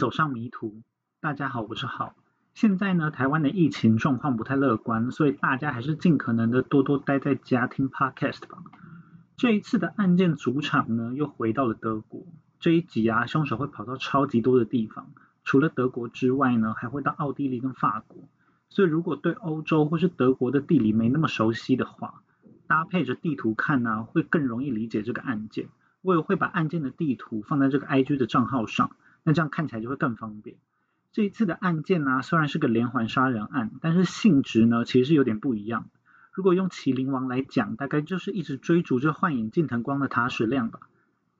走上迷途。大家好，我是浩。现在呢，台湾的疫情状况不太乐观，所以大家还是尽可能的多多待在家听 podcast 吧。这一次的案件主场呢，又回到了德国。这一集啊，凶手会跑到超级多的地方，除了德国之外呢，还会到奥地利跟法国。所以如果对欧洲或是德国的地理没那么熟悉的话，搭配着地图看呢，会更容易理解这个案件。我也会把案件的地图放在这个 IG 的账号上，那这样看起来就会更方便。这一次的案件呢，虽然是个连环杀人案，但是性质呢其实是有点不一样。如果用《麒麟王》来讲，大概就是一直追逐着幻影近藤光的塔矢亮吧。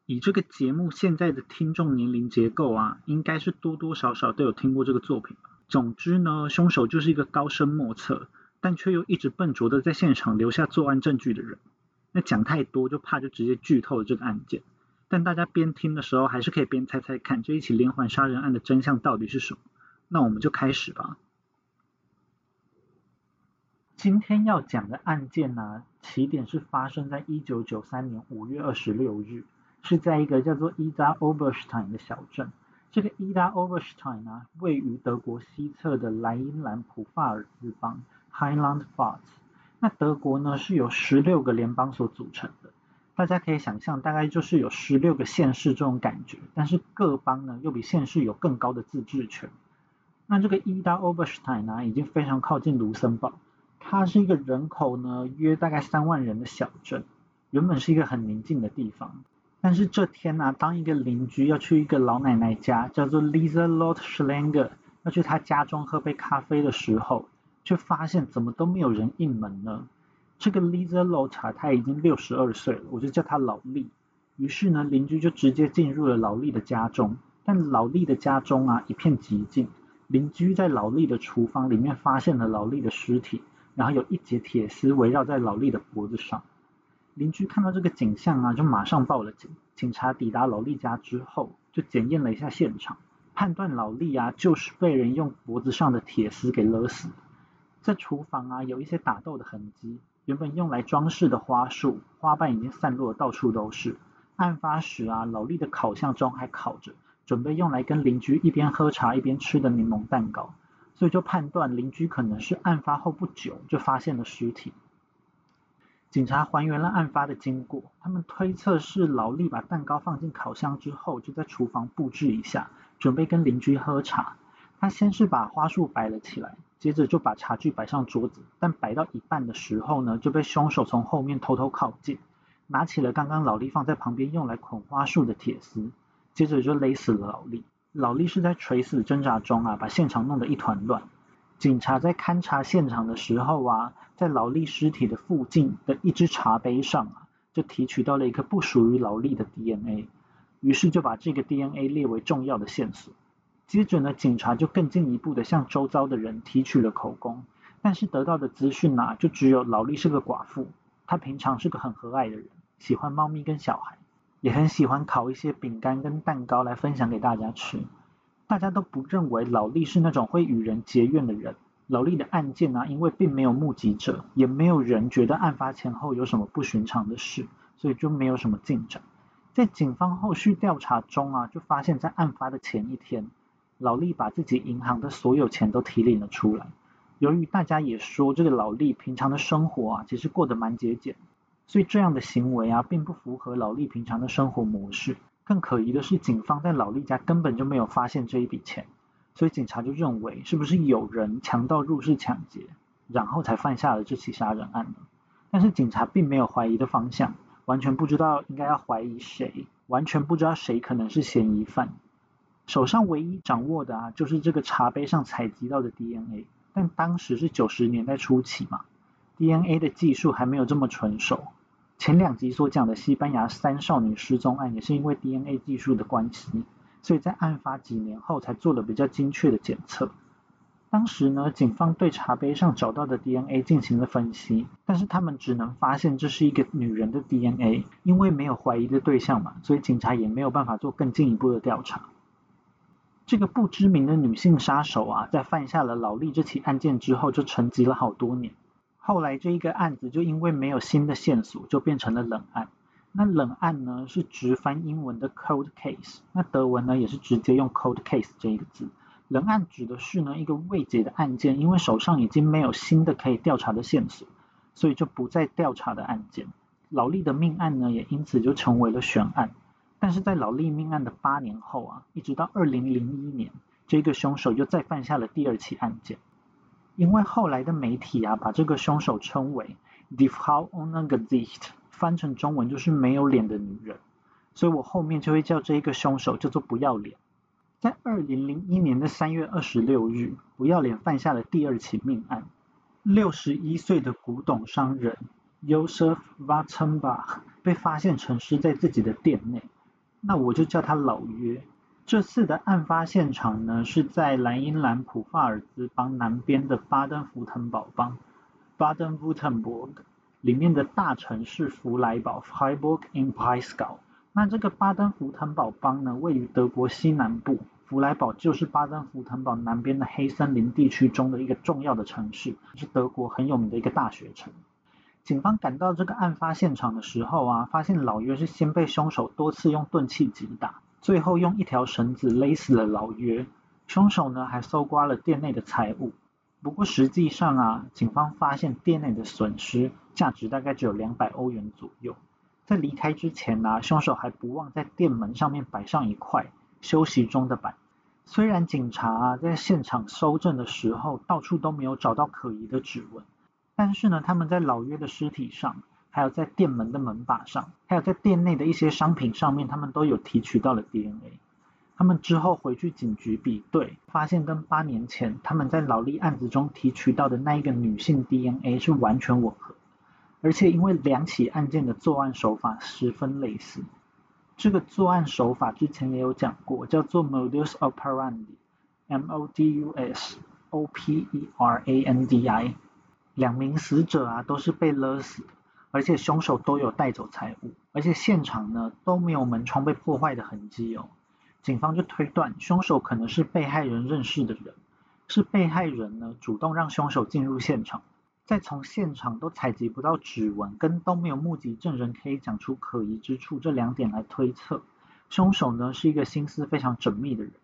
以这个节目现在的听众年龄结构啊，应该是多多少少都有听过这个作品。总之呢，凶手就是一个高深莫测，但却又一直笨拙的在现场留下作案证据的人。那讲太多就怕就直接剧透了这个案件。但大家边听的时候，还是可以边猜猜看这一起连环杀人案的真相到底是什么。那我们就开始吧。今天要讲的案件呢，起点是发生在一九九三年五月二十六日，是在一个叫做伊达 Oberstein 的小镇。这个伊达 Oberstein 呢，位于德国西侧的莱茵兰普法尔斯邦 （Highland Pfalz）。那德国呢，是由十六个联邦所组成的。大家可以想象，大概就是有十六个县市这种感觉，但是各邦呢又比县市有更高的自治权。那这个伊达 Oberstein 呢，已经非常靠近卢森堡，它是一个人口呢约大概三万人的小镇，原本是一个很宁静的地方。但是这天呢，当一个邻居要去一个老奶奶家，叫做 Lisa Lot Schlanger，要去她家中喝杯咖啡的时候，却发现怎么都没有人应门呢？这个 Lisa Lota 她已经六十二岁了，我就叫她老丽。于是呢，邻居就直接进入了老丽的家中。但老丽的家中啊一片寂静。邻居在老丽的厨房里面发现了老丽的尸体，然后有一节铁丝围绕在老丽的脖子上。邻居看到这个景象啊，就马上报了警。警察抵达老丽家之后，就检验了一下现场，判断老丽啊就是被人用脖子上的铁丝给勒死。在厨房啊有一些打斗的痕迹。原本用来装饰的花束，花瓣已经散落到处都是。案发时啊，老丽的烤箱中还烤着准备用来跟邻居一边喝茶一边吃的柠檬蛋糕，所以就判断邻居可能是案发后不久就发现了尸体。警察还原了案发的经过，他们推测是老力把蛋糕放进烤箱之后，就在厨房布置一下，准备跟邻居喝茶。他先是把花束摆了起来。接着就把茶具摆上桌子，但摆到一半的时候呢，就被凶手从后面偷偷靠近，拿起了刚刚老丽放在旁边用来捆花束的铁丝，接着就勒死了老丽。老丽是在垂死挣扎中啊，把现场弄得一团乱。警察在勘察现场的时候啊，在老丽尸体的附近的一只茶杯上啊，就提取到了一个不属于老丽的 DNA，于是就把这个 DNA 列为重要的线索。接着呢，警察就更进一步的向周遭的人提取了口供，但是得到的资讯呐，就只有老丽是个寡妇，她平常是个很和蔼的人，喜欢猫咪跟小孩，也很喜欢烤一些饼干跟蛋糕来分享给大家吃。大家都不认为老丽是那种会与人结怨的人。老丽的案件呢，因为并没有目击者，也没有人觉得案发前后有什么不寻常的事，所以就没有什么进展。在警方后续调查中啊，就发现，在案发的前一天。老丽把自己银行的所有钱都提领了出来。由于大家也说这个老丽平常的生活啊，其实过得蛮节俭，所以这样的行为啊，并不符合老丽平常的生活模式。更可疑的是，警方在老丽家根本就没有发现这一笔钱，所以警察就认为是不是有人强盗入室抢劫，然后才犯下了这起杀人案呢？但是警察并没有怀疑的方向，完全不知道应该要怀疑谁，完全不知道谁可能是嫌疑犯。手上唯一掌握的啊，就是这个茶杯上采集到的 DNA，但当时是九十年代初期嘛，DNA 的技术还没有这么纯熟。前两集所讲的西班牙三少女失踪案，也是因为 DNA 技术的关系，所以在案发几年后才做了比较精确的检测。当时呢，警方对茶杯上找到的 DNA 进行了分析，但是他们只能发现这是一个女人的 DNA，因为没有怀疑的对象嘛，所以警察也没有办法做更进一步的调查。这个不知名的女性杀手啊，在犯下了劳力这起案件之后，就沉寂了好多年。后来这一个案子就因为没有新的线索，就变成了冷案。那冷案呢是直翻英文的 cold case，那德文呢也是直接用 cold case 这一个字。冷案指的是呢一个未解的案件，因为手上已经没有新的可以调查的线索，所以就不再调查的案件。劳力的命案呢也因此就成为了悬案。但是在劳力命案的八年后啊，一直到二零零一年，这个凶手又再犯下了第二起案件。因为后来的媒体啊把这个凶手称为 d i f a u o n e g e s i c h t。翻成中文就是没有脸的女人，所以我后面就会叫这一个凶手叫做不要脸。在二零零一年的三月二十六日，不要脸犯下了第二起命案。六十一岁的古董商人 Josef Wattenbach 被发现沉尸在自己的店内，那我就叫他老约。这次的案发现场呢是在莱茵兰普法尔兹邦南边的巴登福腾堡邦 （Baden-Württemberg）。里面的大城市弗莱堡 （Freiburg im Breisgau）。那这个巴登符腾堡邦呢，位于德国西南部，弗莱堡就是巴登符腾堡南边的黑森林地区中的一个重要的城市，是德国很有名的一个大学城。警方赶到这个案发现场的时候啊，发现老约是先被凶手多次用钝器击打，最后用一条绳子勒死了老约。凶手呢，还搜刮了店内的财物。不过实际上啊，警方发现店内的损失价值大概只有两百欧元左右。在离开之前呢，凶手还不忘在店门上面摆上一块休息中的板。虽然警察在现场搜证的时候到处都没有找到可疑的指纹，但是呢，他们在老约的尸体上，还有在店门的门把上，还有在店内的一些商品上面，他们都有提取到了 DNA。他们之后回去警局比对，发现跟八年前他们在劳力案子中提取到的那一个女性 DNA 是完全吻合，而且因为两起案件的作案手法十分类似，这个作案手法之前也有讲过，叫做 modus operandi，M O D U S O P E R A N D I，两名死者啊都是被勒死，而且凶手都有带走财物，而且现场呢都没有门窗被破坏的痕迹哦。警方就推断，凶手可能是被害人认识的人，是被害人呢主动让凶手进入现场，再从现场都采集不到指纹，跟都没有目击证人可以讲出可疑之处这两点来推测，凶手呢是一个心思非常缜密的人。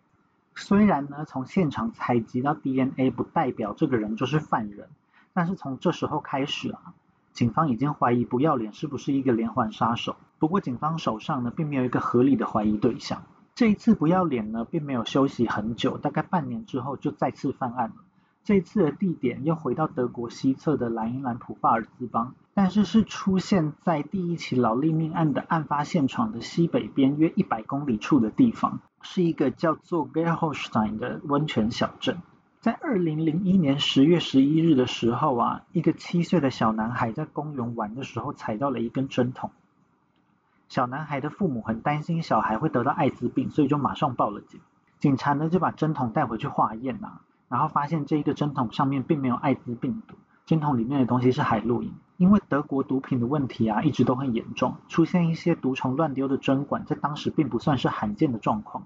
虽然呢从现场采集到 DNA 不代表这个人就是犯人，但是从这时候开始啊，警方已经怀疑不要脸是不是一个连环杀手。不过警方手上呢并没有一个合理的怀疑对象。这一次不要脸呢，并没有休息很久，大概半年之后就再次犯案了。这一次的地点又回到德国西侧的莱茵兰普法尔兹邦，但是是出现在第一起劳力命案的案发现场的西北边约一百公里处的地方，是一个叫做 g e r h o s t e i n 的温泉小镇。在二零零一年十月十一日的时候啊，一个七岁的小男孩在公园玩的时候踩到了一根针筒。小男孩的父母很担心小孩会得到艾滋病，所以就马上报了警。警察呢就把针筒带回去化验啊，然后发现这一个针筒上面并没有艾滋病毒，针筒里面的东西是海洛因。因为德国毒品的问题啊一直都很严重，出现一些毒虫乱丢的针管，在当时并不算是罕见的状况，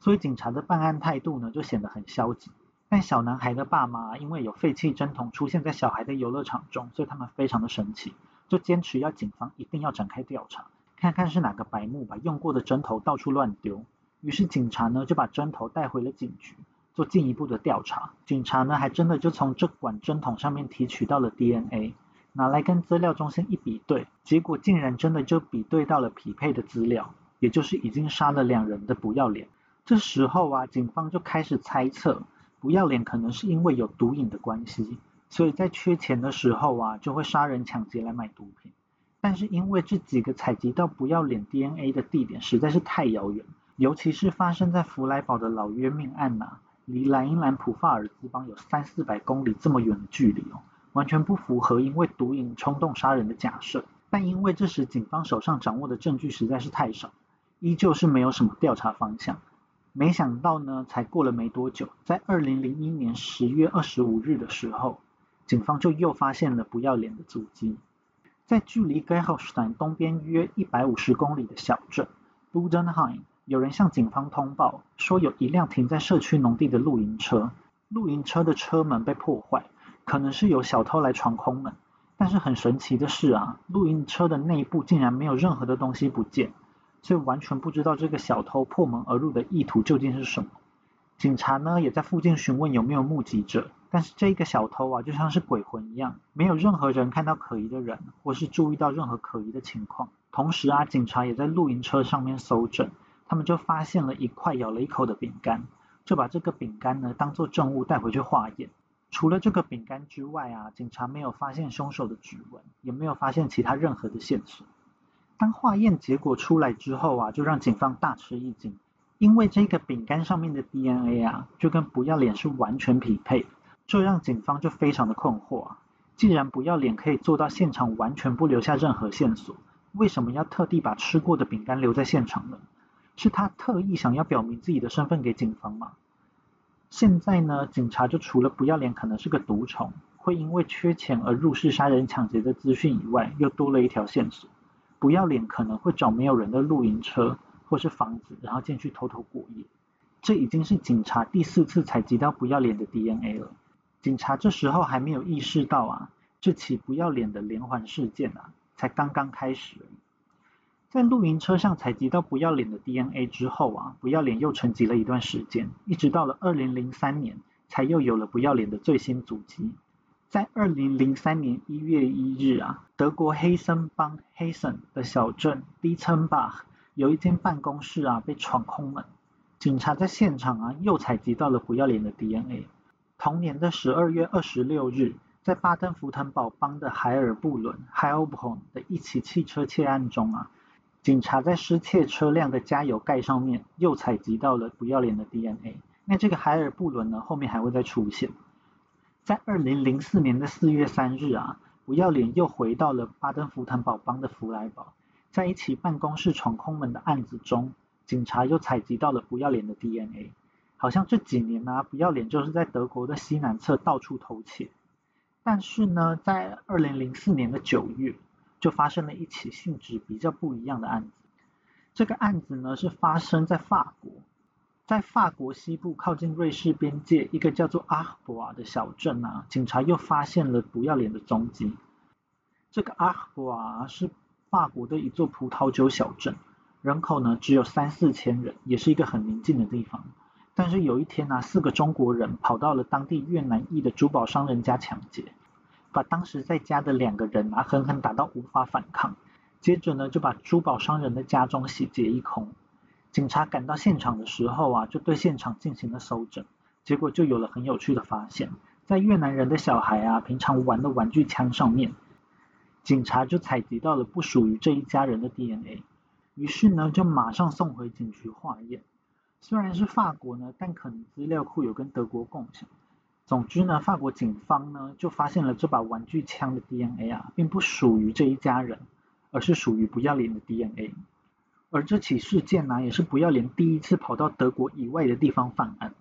所以警察的办案态度呢就显得很消极。但小男孩的爸妈因为有废弃针筒出现在小孩的游乐场中，所以他们非常的生气，就坚持要警方一定要展开调查。看看是哪个白目把用过的针头到处乱丢，于是警察呢就把针头带回了警局做进一步的调查。警察呢还真的就从这管针筒上面提取到了 DNA，拿来跟资料中心一比对，结果竟然真的就比对到了匹配的资料，也就是已经杀了两人的不要脸。这时候啊，警方就开始猜测不要脸可能是因为有毒瘾的关系，所以在缺钱的时候啊就会杀人抢劫来买毒品。但是因为这几个采集到不要脸 DNA 的地点实在是太遥远，尤其是发生在弗莱堡的老约命案呐，离莱茵兰普法尔兹邦有三四百公里这么远的距离哦，完全不符合因为毒瘾冲动杀人的假设。但因为这时警方手上掌握的证据实在是太少，依旧是没有什么调查方向。没想到呢，才过了没多久，在二零零一年十月二十五日的时候，警方就又发现了不要脸的足迹。在距离 g e h o s t e i n 东边约一百五十公里的小镇 Budenheim，有人向警方通报说，有一辆停在社区农地的露营车，露营车的车门被破坏，可能是有小偷来闯空门，但是很神奇的是啊，露营车的内部竟然没有任何的东西不见，所以完全不知道这个小偷破门而入的意图究竟是什么。警察呢也在附近询问有没有目击者，但是这个小偷啊就像是鬼魂一样，没有任何人看到可疑的人，或是注意到任何可疑的情况。同时啊，警察也在露营车上面搜证，他们就发现了一块咬了一口的饼干，就把这个饼干呢当做证物带回去化验。除了这个饼干之外啊，警察没有发现凶手的指纹，也没有发现其他任何的线索。当化验结果出来之后啊，就让警方大吃一惊。因为这个饼干上面的 DNA 啊，就跟不要脸是完全匹配，这让警方就非常的困惑啊。既然不要脸可以做到现场完全不留下任何线索，为什么要特地把吃过的饼干留在现场呢？是他特意想要表明自己的身份给警方吗？现在呢，警察就除了不要脸可能是个毒虫，会因为缺钱而入室杀人抢劫的资讯以外，又多了一条线索。不要脸可能会找没有人的露营车。或是房子，然后进去偷偷过夜，这已经是警察第四次采集到不要脸的 DNA 了。警察这时候还没有意识到啊，这起不要脸的连环事件啊，才刚刚开始。在露营车上采集到不要脸的 DNA 之后啊，不要脸又沉寂了一段时间，一直到了二零零三年，才又有了不要脸的最新足迹。在二零零三年一月一日啊，德国黑森邦黑森的小镇迪岑巴。有一间办公室啊被闯空门，警察在现场啊又采集到了不要脸的 DNA。同年的十二月二十六日，在巴登福腾堡邦的海尔布伦 h e i l b r n 的一起汽车窃案中啊，警察在失窃车辆的加油盖上面又采集到了不要脸的 DNA。那这个海尔布伦呢，后面还会再出现。在二零零四年的四月三日啊，不要脸又回到了巴登福腾堡邦的弗莱堡。在一起办公室闯空门的案子中，警察又采集到了不要脸的 DNA。好像这几年呢，不要脸就是在德国的西南侧到处偷窃。但是呢，在二零零四年的九月，就发生了一起性质比较不一样的案子。这个案子呢，是发生在法国，在法国西部靠近瑞士边界一个叫做阿赫博瓦的小镇啊，警察又发现了不要脸的踪迹。这个阿赫博瓦是。法国的一座葡萄酒小镇，人口呢只有三四千人，也是一个很宁静的地方。但是有一天呢，四个中国人跑到了当地越南裔的珠宝商人家抢劫，把当时在家的两个人啊狠狠打到无法反抗。接着呢，就把珠宝商人的家中洗劫一空。警察赶到现场的时候啊，就对现场进行了搜证，结果就有了很有趣的发现，在越南人的小孩啊平常玩的玩具枪上面。警察就采集到了不属于这一家人的 DNA，于是呢就马上送回警局化验。虽然是法国呢，但可能资料库有跟德国共享。总之呢，法国警方呢就发现了这把玩具枪的 DNA 啊，并不属于这一家人，而是属于不要脸的 DNA。而这起事件呢，也是不要脸第一次跑到德国以外的地方犯案。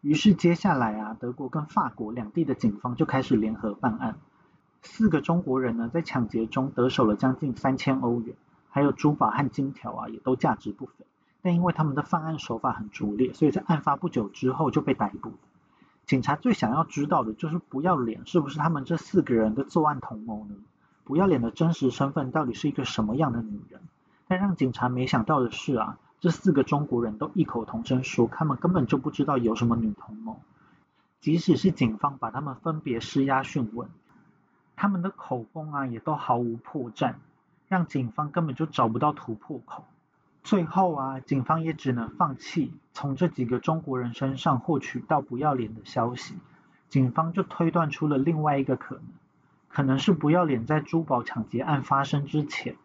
于是接下来啊，德国跟法国两地的警方就开始联合办案。四个中国人呢，在抢劫中得手了将近三千欧元，还有珠宝和金条啊，也都价值不菲。但因为他们的犯案手法很拙劣，所以在案发不久之后就被逮捕。警察最想要知道的就是不要脸是不是他们这四个人的作案同谋呢？不要脸的真实身份到底是一个什么样的女人？但让警察没想到的是啊，这四个中国人都异口同声说，他们根本就不知道有什么女同谋。即使是警方把他们分别施压讯问。他们的口供啊，也都毫无破绽，让警方根本就找不到突破口。最后啊，警方也只能放弃从这几个中国人身上获取到不要脸的消息。警方就推断出了另外一个可能，可能是不要脸在珠宝抢劫案发生之前，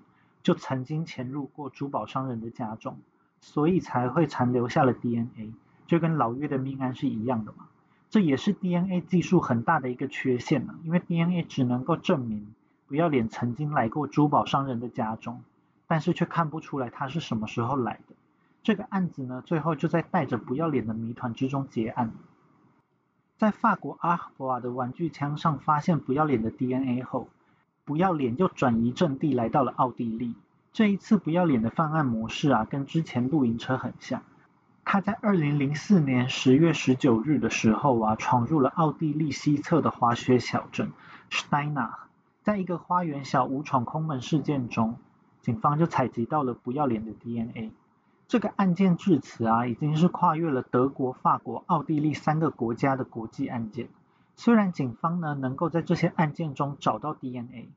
就曾经潜入过珠宝商人的家中，所以才会残留下了 DNA，就跟老岳的命案是一样的嘛。这也是 DNA 技术很大的一个缺陷呢，因为 DNA 只能够证明不要脸曾经来过珠宝商人的家中，但是却看不出来他是什么时候来的。这个案子呢，最后就在带着不要脸的谜团之中结案。在法国阿赫博瓦的玩具枪上发现不要脸的 DNA 后，不要脸又转移阵地来到了奥地利。这一次不要脸的犯案模式啊，跟之前露营车很像。他在二零零四年十月十九日的时候啊，闯入了奥地利西侧的滑雪小镇施耐纳在一个花园小屋闯空门事件中，警方就采集到了不要脸的 DNA。这个案件至此啊，已经是跨越了德国、法国、奥地利三个国家的国际案件。虽然警方呢能够在这些案件中找到 DNA，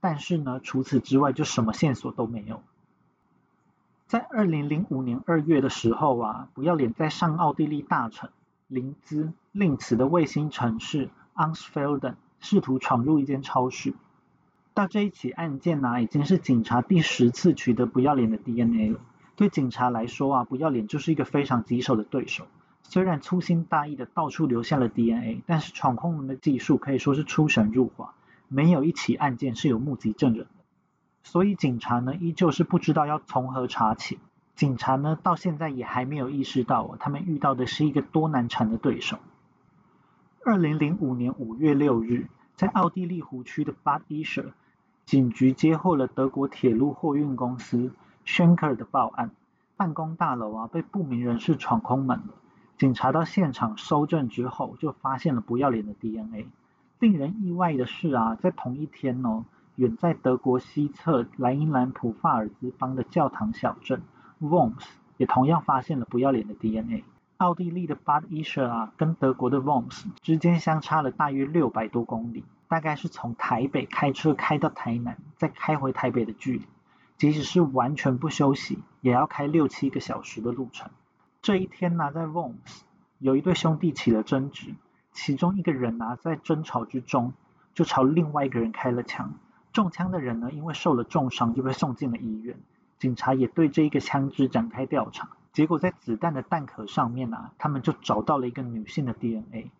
但是呢除此之外就什么线索都没有。在二零零五年二月的时候啊，不要脸在上奥地利大城林兹令茨的卫星城市 Ansfelden。试图闯入一间超市。到这一起案件呢，已经是警察第十次取得不要脸的 DNA 了。对警察来说啊，不要脸就是一个非常棘手的对手。虽然粗心大意的到处留下了 DNA，但是闯空门的技术可以说是出神入化，没有一起案件是有目击证人的。所以警察呢，依旧是不知道要从何查起。警察呢，到现在也还没有意识到哦，他们遇到的是一个多难缠的对手。二零零五年五月六日，在奥地利湖区的 Bad Ischl 警局接获了德国铁路货运公司 Schenker 的报案，办公大楼啊被不明人士闯空门了。警察到现场搜证之后，就发现了不要脸的 DNA。令人意外的是啊，在同一天哦，远在德国西侧莱茵兰普法尔兹邦的教堂小镇 Worms 也同样发现了不要脸的 DNA。奥地利的 Bad Ischl 啊，跟德国的 Worms 之间相差了大约六百多公里，大概是从台北开车开到台南，再开回台北的距离。即使是完全不休息，也要开六七个小时的路程。这一天呢，在 Worms 有一对兄弟起了争执，其中一个人呢，在争吵之中就朝另外一个人开了枪，中枪的人呢，因为受了重伤就被送进了医院。警察也对这一个枪支展开调查。结果在子弹的弹壳上面啊，他们就找到了一个女性的 DNA，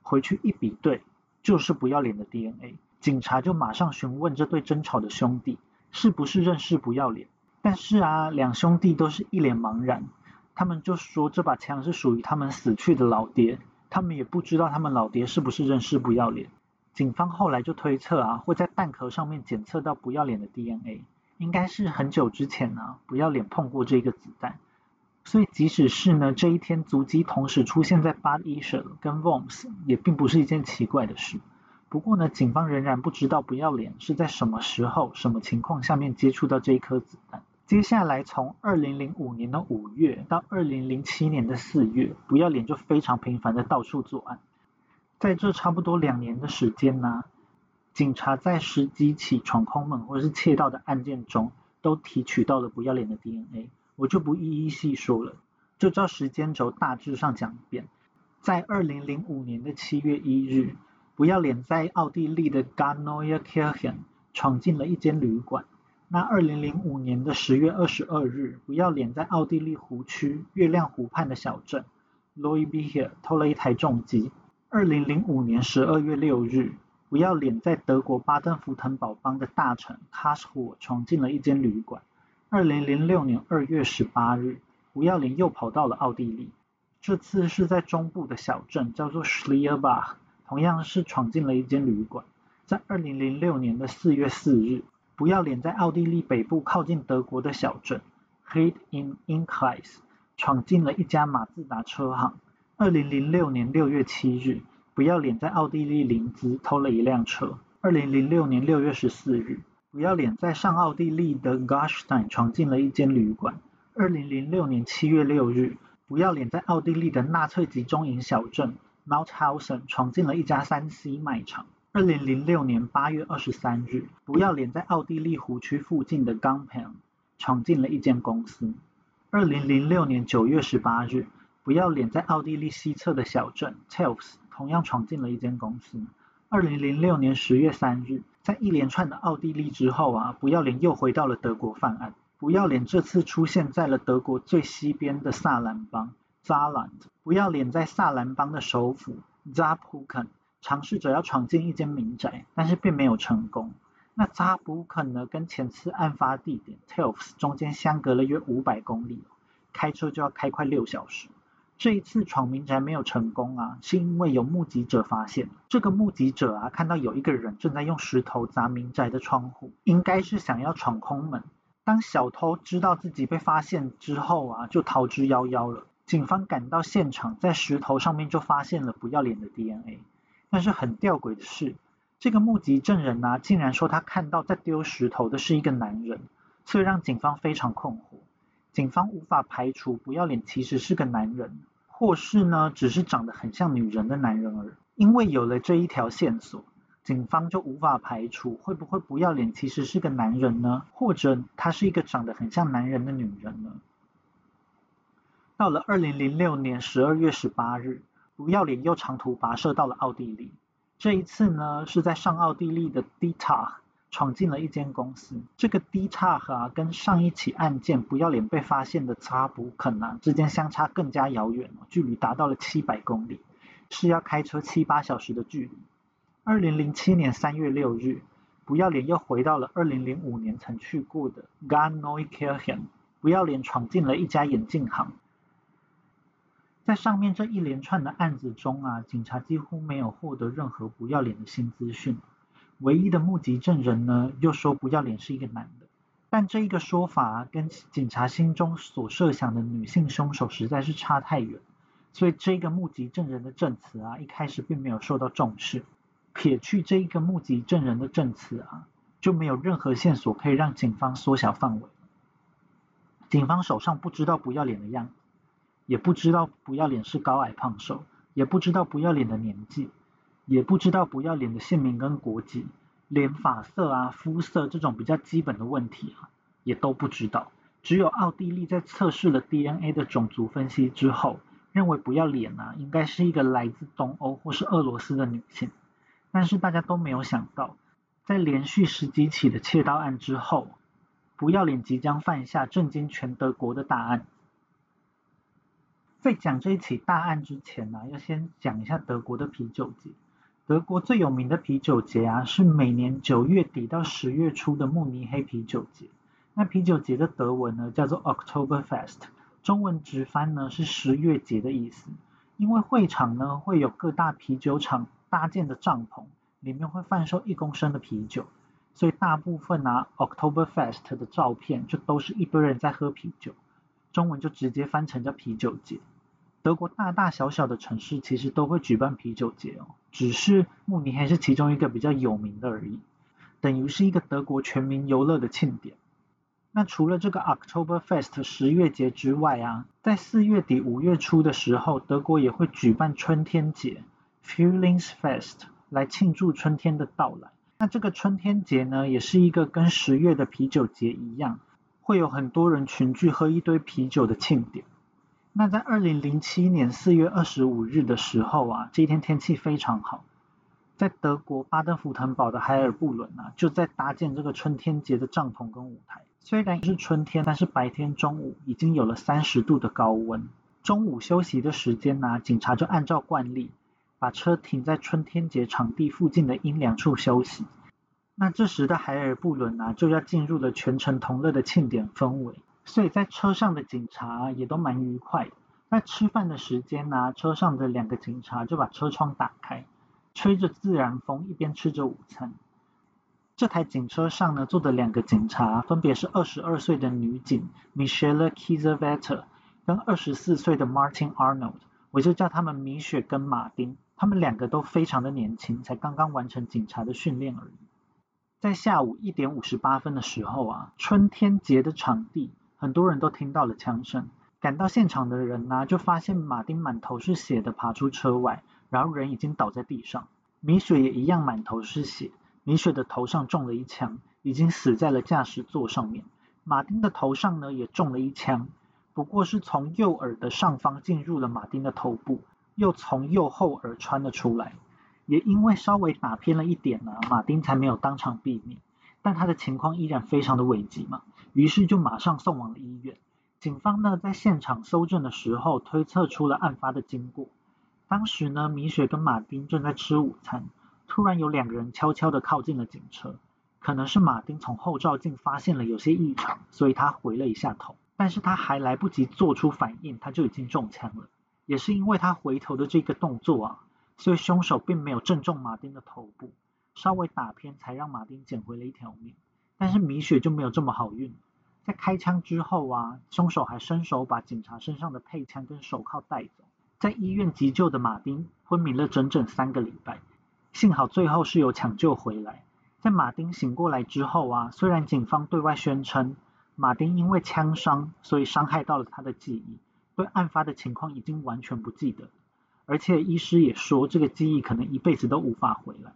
回去一比对，就是不要脸的 DNA。警察就马上询问这对争吵的兄弟，是不是认识不要脸？但是啊，两兄弟都是一脸茫然，他们就说这把枪是属于他们死去的老爹，他们也不知道他们老爹是不是认识不要脸。警方后来就推测啊，会在弹壳上面检测到不要脸的 DNA，应该是很久之前呢，不要脸碰过这个子弹。所以，即使是呢这一天足迹同时出现在 Bad Ischl 跟 Vom's，也并不是一件奇怪的事。不过呢，警方仍然不知道不要脸是在什么时候、什么情况下面接触到这一颗子弹。接下来，从2005年的五月到2007年的四月，不要脸就非常频繁的到处作案。在这差不多两年的时间呢，警察在十几起闯空门或者是窃盗的案件中，都提取到了不要脸的 DNA。我就不一一细说了，就照时间轴大致上讲一遍。在二零零五年的七月一日，不要脸在奥地利的 g a n o i a Kirchen 闯进了一间旅馆。那二零零五年的十月二十二日，不要脸在奥地利湖区月亮湖畔的小镇 l o i b i h e r 偷了一台重机。二零零五年十二月六日，不要脸在德国巴登符腾堡邦的大城 k a s h u 闯进了一间旅馆。二零零六年二月十八日，不要脸又跑到了奥地利，这次是在中部的小镇叫做 Schlierbach，同样是闯进了一间旅馆。在二零零六年的四月四日，不要脸在奥地利北部靠近德国的小镇 Hed in Inkreis 闯进了一家马自达车行。二零零六年六月七日，不要脸在奥地利林兹偷了一辆车。二零零六年六月十四日。不要脸在上奥地利的 Gastein 闯进了一间旅馆。二零零六年七月六日，不要脸在奥地利的纳粹集中营小镇 Mauthausen 闯进了一家三 C 卖场。二零零六年八月二十三日，不要脸在奥地利湖区附近的 Gampen 闯进了一间公司。二零零六年九月十八日，不要脸在奥地利西侧的小镇 Telfs 同样闯进了一间公司。二零零六年十月三日。在一连串的奥地利之后啊，不要脸又回到了德国犯案。不要脸这次出现在了德国最西边的萨兰邦 （Saarland）。不要脸在萨兰邦的首府 Zapuken 尝试着要闯进一间民宅，但是并没有成功。那抓捕肯呢，跟前次案发地点 Telfs 中间相隔了约五百公里，开车就要开快六小时。这一次闯民宅没有成功啊，是因为有目击者发现。这个目击者啊，看到有一个人正在用石头砸民宅的窗户，应该是想要闯空门。当小偷知道自己被发现之后啊，就逃之夭夭了。警方赶到现场，在石头上面就发现了不要脸的 DNA。但是很吊诡的是，这个目击证人呢，竟然说他看到在丢石头的是一个男人，所以让警方非常困惑。警方无法排除不要脸其实是个男人，或是呢只是长得很像女人的男人而已。因为有了这一条线索，警方就无法排除会不会不要脸其实是个男人呢？或者他是一个长得很像男人的女人呢？到了二零零六年十二月十八日，不要脸又长途跋涉到了奥地利。这一次呢，是在上奥地利的 d t a 闯进了一间公司，这个 D 叉啊，跟上一起案件不要脸被发现的查布肯啊之间相差更加遥远距离达到了七百公里，是要开车七八小时的距离。二零零七年三月六日，不要脸又回到了二零零五年曾去过的 g a n n o i k i r h e n 不要脸闯进了一家眼镜行。在上面这一连串的案子中啊，警察几乎没有获得任何不要脸的新资讯。唯一的目击证人呢，又说不要脸是一个男的，但这一个说法跟警察心中所设想的女性凶手实在是差太远，所以这个目击证人的证词啊，一开始并没有受到重视。撇去这一个目击证人的证词啊，就没有任何线索可以让警方缩小范围。警方手上不知道不要脸的样子，也不知道不要脸是高矮胖瘦，也不知道不要脸的年纪。也不知道不要脸的姓名跟国籍，连发色啊、肤色这种比较基本的问题啊，也都不知道。只有奥地利在测试了 DNA 的种族分析之后，认为不要脸啊，应该是一个来自东欧或是俄罗斯的女性。但是大家都没有想到，在连续十几起的窃盗案之后，不要脸即将犯下震惊全德国的大案。在讲这一起大案之前呢，要先讲一下德国的啤酒节。德国最有名的啤酒节啊，是每年九月底到十月初的慕尼黑啤酒节。那啤酒节的德文呢，叫做 Oktoberfest，中文直翻呢是十月节的意思。因为会场呢会有各大啤酒厂搭建的帐篷，里面会贩售一公升的啤酒，所以大部分拿 Oktoberfest 的照片就都是一堆人在喝啤酒，中文就直接翻成叫啤酒节。德国大大小小的城市其实都会举办啤酒节哦，只是慕尼黑是其中一个比较有名的而已，等于是一个德国全民游乐的庆典。那除了这个 Oktoberfest 十月节之外啊，在四月底五月初的时候，德国也会举办春天节 f e e l i n g s f e s t 来庆祝春天的到来。那这个春天节呢，也是一个跟十月的啤酒节一样，会有很多人群聚喝一堆啤酒的庆典。那在二零零七年四月二十五日的时候啊，这一天天气非常好，在德国巴登符腾堡的海尔布伦啊，就在搭建这个春天节的帐篷跟舞台。虽然是春天，但是白天中午已经有了三十度的高温。中午休息的时间呢，警察就按照惯例把车停在春天节场地附近的阴凉处休息。那这时的海尔布伦啊，就要进入了全城同乐的庆典氛围。所以在车上的警察也都蛮愉快的。在吃饭的时间呢，车上的两个警察就把车窗打开，吹着自然风，一边吃着午餐。这台警车上呢，坐的两个警察分别是二十二岁的女警 Michelle Kieserwetter 跟二十四岁的 Martin Arnold，我就叫他们米雪跟马丁。他们两个都非常的年轻，才刚刚完成警察的训练而已。在下午一点五十八分的时候啊，春天节的场地。很多人都听到了枪声，赶到现场的人呢，就发现马丁满头是血的爬出车外，然后人已经倒在地上。米雪也一样满头是血，米雪的头上中了一枪，已经死在了驾驶座上面。马丁的头上呢也中了一枪，不过是从右耳的上方进入了马丁的头部，又从右后耳穿了出来。也因为稍微打偏了一点呢，马丁才没有当场毙命。但他的情况依然非常的危急嘛，于是就马上送往了医院。警方呢在现场搜证的时候，推测出了案发的经过。当时呢，米雪跟马丁正在吃午餐，突然有两个人悄悄地靠近了警车。可能是马丁从后照镜发现了有些异常，所以他回了一下头。但是他还来不及做出反应，他就已经中枪了。也是因为他回头的这个动作啊，所以凶手并没有正中马丁的头部。稍微打偏，才让马丁捡回了一条命。但是米雪就没有这么好运，在开枪之后啊，凶手还伸手把警察身上的配枪跟手铐带走。在医院急救的马丁昏迷了整整三个礼拜。幸好最后是有抢救回来。在马丁醒过来之后啊，虽然警方对外宣称马丁因为枪伤，所以伤害到了他的记忆，对案发的情况已经完全不记得，而且医师也说这个记忆可能一辈子都无法回来。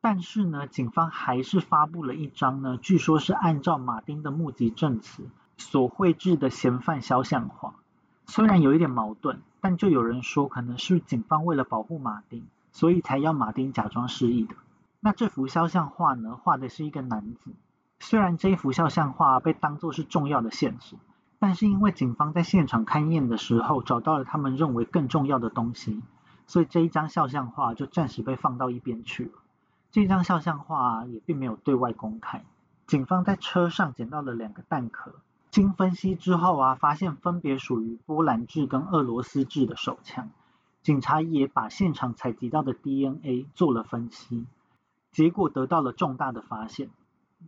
但是呢，警方还是发布了一张呢，据说是按照马丁的目击证词所绘制的嫌犯肖像画。虽然有一点矛盾，但就有人说可能是警方为了保护马丁，所以才要马丁假装失忆的。那这幅肖像画呢，画的是一个男子。虽然这一幅肖像画被当作是重要的线索，但是因为警方在现场勘验的时候找到了他们认为更重要的东西，所以这一张肖像画就暂时被放到一边去了。这张肖像画也并没有对外公开。警方在车上捡到了两个弹壳，经分析之后啊，发现分别属于波兰制跟俄罗斯制的手枪。警察也把现场采集到的 DNA 做了分析，结果得到了重大的发现，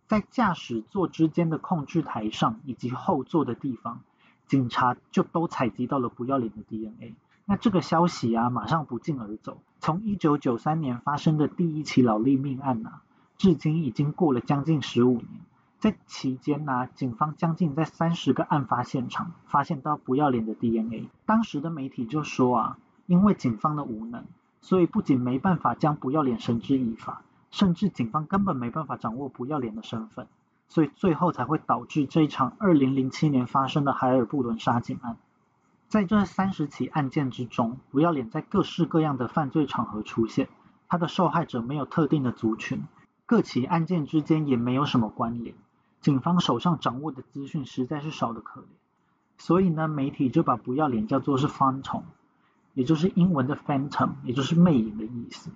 在驾驶座之间的控制台上以及后座的地方，警察就都采集到了不要脸的 DNA。那这个消息啊，马上不胫而走。从一九九三年发生的第一起老力命案呐，至今已经过了将近十五年。在期间呢，警方将近在三十个案发现场发现到不要脸的 DNA。当时的媒体就说啊，因为警方的无能，所以不仅没办法将不要脸绳之以法，甚至警方根本没办法掌握不要脸的身份，所以最后才会导致这一场二零零七年发生的海尔布伦杀警案。在这三十起案件之中，不要脸在各式各样的犯罪场合出现，他的受害者没有特定的族群，各起案件之间也没有什么关联，警方手上掌握的资讯实在是少得可怜，所以呢，媒体就把不要脸叫做是 phantom，也就是英文的 phantom，也就是魅影的意思，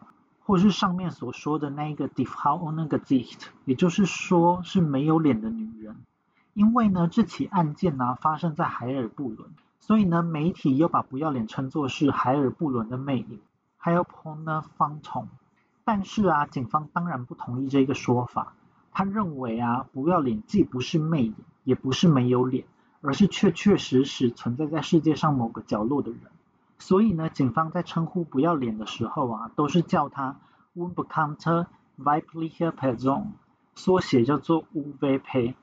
或是上面所说的那一个 default on 那个 gist，也就是说是没有脸的女人，因为呢，这起案件呢发生在海尔布伦。所以呢，媒体又把不要脸称作是海尔布伦的魅影，还有 Pona 方虫。但是啊，警方当然不同意这个说法。他认为啊，不要脸既不是魅影，也不是没有脸，而是确确实实存在在世界上某个角落的人。所以呢，警方在称呼不要脸的时候啊，都是叫他 Unbekannte weibliche Person，缩写叫做 UVP，。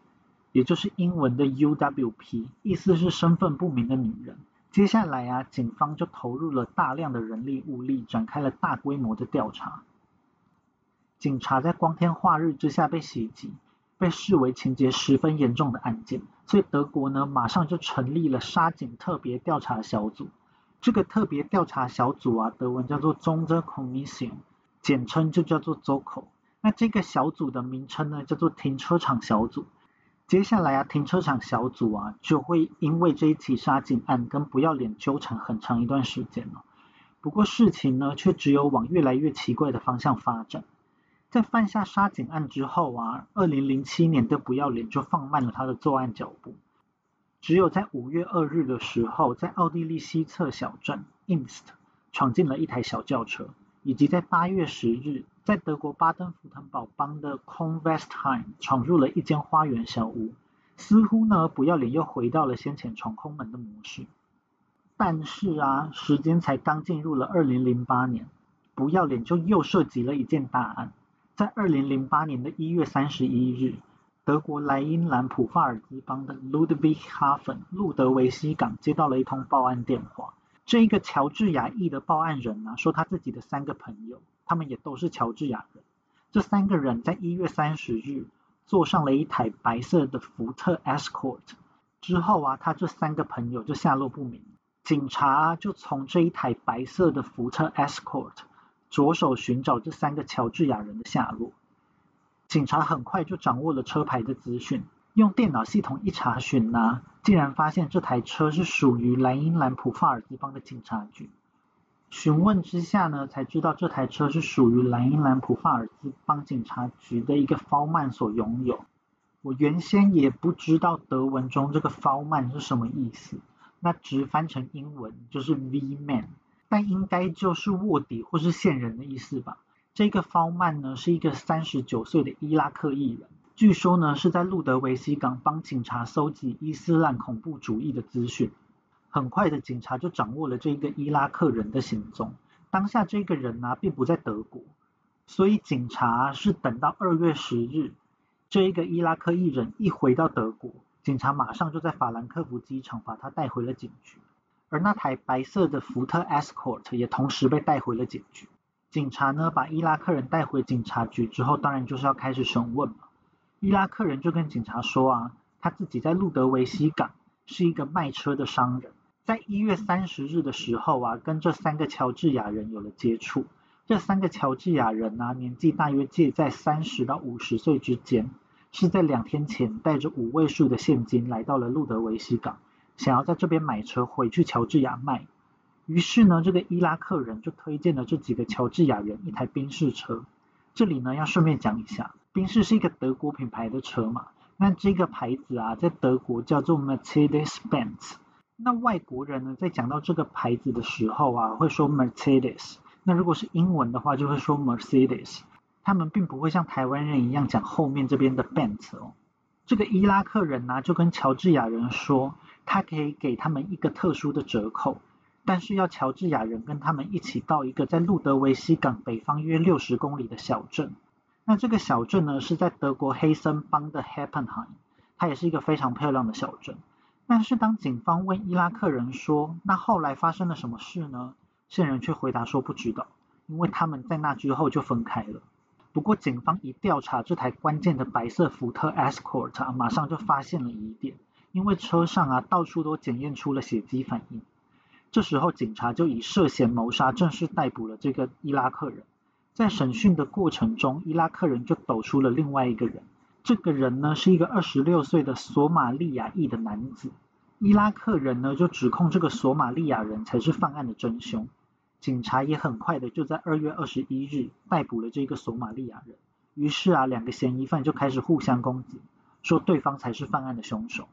也就是英文的 UWP，意思是身份不明的女人。接下来啊，警方就投入了大量的人力物力，展开了大规模的调查。警察在光天化日之下被袭击，被视为情节十分严重的案件，所以德国呢马上就成立了杀警特别调查小组。这个特别调查小组啊，德文叫做 z o n d e r k o m m i s s i o n 简称就叫做 ZOKO。那这个小组的名称呢，叫做停车场小组。接下来啊，停车场小组啊就会因为这一起杀警案跟不要脸纠缠很长一段时间了。不过事情呢却只有往越来越奇怪的方向发展。在犯下杀警案之后啊，二零零七年的不要脸就放慢了他的作案脚步。只有在五月二日的时候，在奥地利西侧小镇 Inst 闯进了一台小轿车，以及在八月十日。在德国巴登符腾堡邦的 Convestheim 闯入了一间花园小屋，似乎呢不要脸又回到了先前闯空门的模式。但是啊，时间才刚进入了二零零八年，不要脸就又涉及了一件大案。在二零零八年的一月三十一日，德国莱茵兰普法尔兹邦的 Ludwig Hafen 路德维希港接到了一通报案电话。这一个乔治亚裔的报案人呢，说他自己的三个朋友。他们也都是乔治亚人。这三个人在一月三十日坐上了一台白色的福特 Escort 之后啊，他这三个朋友就下落不明。警察就从这一台白色的福特 Escort 着手寻找这三个乔治亚人的下落。警察很快就掌握了车牌的资讯，用电脑系统一查询呢，竟然发现这台车是属于莱茵兰普法尔兹邦的警察局。询问之下呢，才知道这台车是属于莱茵兰普法尔兹邦警察局的一个 FOMAN 所拥有。我原先也不知道德文中这个 FOMAN 是什么意思，那直翻成英文就是 V man，但应该就是卧底或是线人的意思吧。这个 f o r m a n 呢是一个三十九岁的伊拉克艺人，据说呢是在路德维希港帮警察搜集伊斯兰恐怖主义的资讯。很快的，警察就掌握了这个伊拉克人的行踪。当下这个人呢，并不在德国，所以警察是等到二月十日，这一个伊拉克艺人一回到德国，警察马上就在法兰克福机场把他带回了警局，而那台白色的福特 Escort 也同时被带回了警局。警察呢把伊拉克人带回警察局之后，当然就是要开始审问嘛。伊拉克人就跟警察说啊，他自己在路德维希港是一个卖车的商人，在一月三十日的时候啊，跟这三个乔治亚人有了接触。这三个乔治亚人啊，年纪大约介在三十到五十岁之间，是在两天前带着五位数的现金来到了路德维希港，想要在这边买车回去乔治亚卖。于是呢，这个伊拉克人就推荐了这几个乔治亚人一台宾士车。这里呢要顺便讲一下，宾士是一个德国品牌的车嘛，那这个牌子啊，在德国叫做 Mercedes-Benz。那外国人呢，在讲到这个牌子的时候啊，会说 Mercedes。那如果是英文的话，就会说 Mercedes。他们并不会像台湾人一样讲后面这边的 Benz 哦。这个伊拉克人呢，就跟乔治亚人说，他可以给他们一个特殊的折扣，但是要乔治亚人跟他们一起到一个在路德维希港北方约六十公里的小镇。那这个小镇呢，是在德国黑森邦的 Happenheim，它也是一个非常漂亮的小镇。但是当警方问伊拉克人说，那后来发生了什么事呢？线人却回答说不知道，因为他们在那之后就分开了。不过警方一调查这台关键的白色福特 Escort 啊，马上就发现了疑点，因为车上啊到处都检验出了血迹反应。这时候警察就以涉嫌谋杀正式逮捕了这个伊拉克人。在审讯的过程中，伊拉克人就抖出了另外一个人，这个人呢是一个二十六岁的索马利亚裔的男子。伊拉克人呢就指控这个索马利亚人才是犯案的真凶。警察也很快的就在二月二十一日逮捕了这个索马利亚人。于是啊，两个嫌疑犯就开始互相攻击，说对方才是犯案的凶手。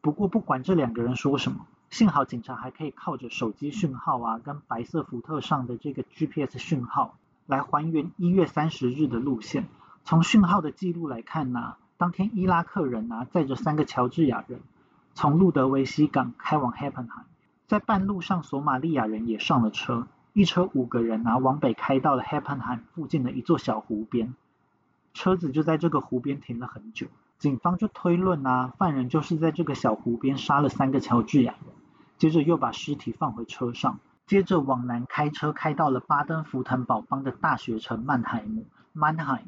不过不管这两个人说什么，幸好警察还可以靠着手机讯号啊，跟白色福特上的这个 GPS 讯号来还原一月三十日的路线。从讯号的记录来看呢，当天伊拉克人啊载着三个乔治亚人从路德维希港开往 Heppenheim。在半路上，索马利亚人也上了车，一车五个人啊，往北开到了 Heppenheim 附近的一座小湖边。车子就在这个湖边停了很久，警方就推论啊，犯人就是在这个小湖边杀了三个乔治亚人，接着又把尸体放回车上，接着往南开车开到了巴登福腾堡邦的大学城曼海姆 （Mannheim），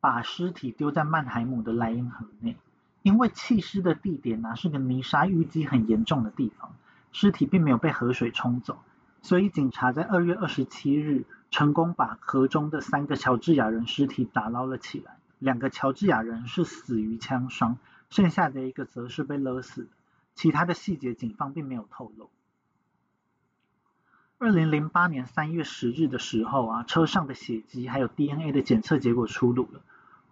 把尸体丢在曼海姆的莱茵河内。因为弃尸的地点呢是个泥沙淤积很严重的地方。尸体并没有被河水冲走，所以警察在二月二十七日成功把河中的三个乔治亚人尸体打捞了起来。两个乔治亚人是死于枪伤，剩下的一个则是被勒死的。其他的细节警方并没有透露。二零零八年三月十日的时候啊，车上的血迹还有 DNA 的检测结果出炉了，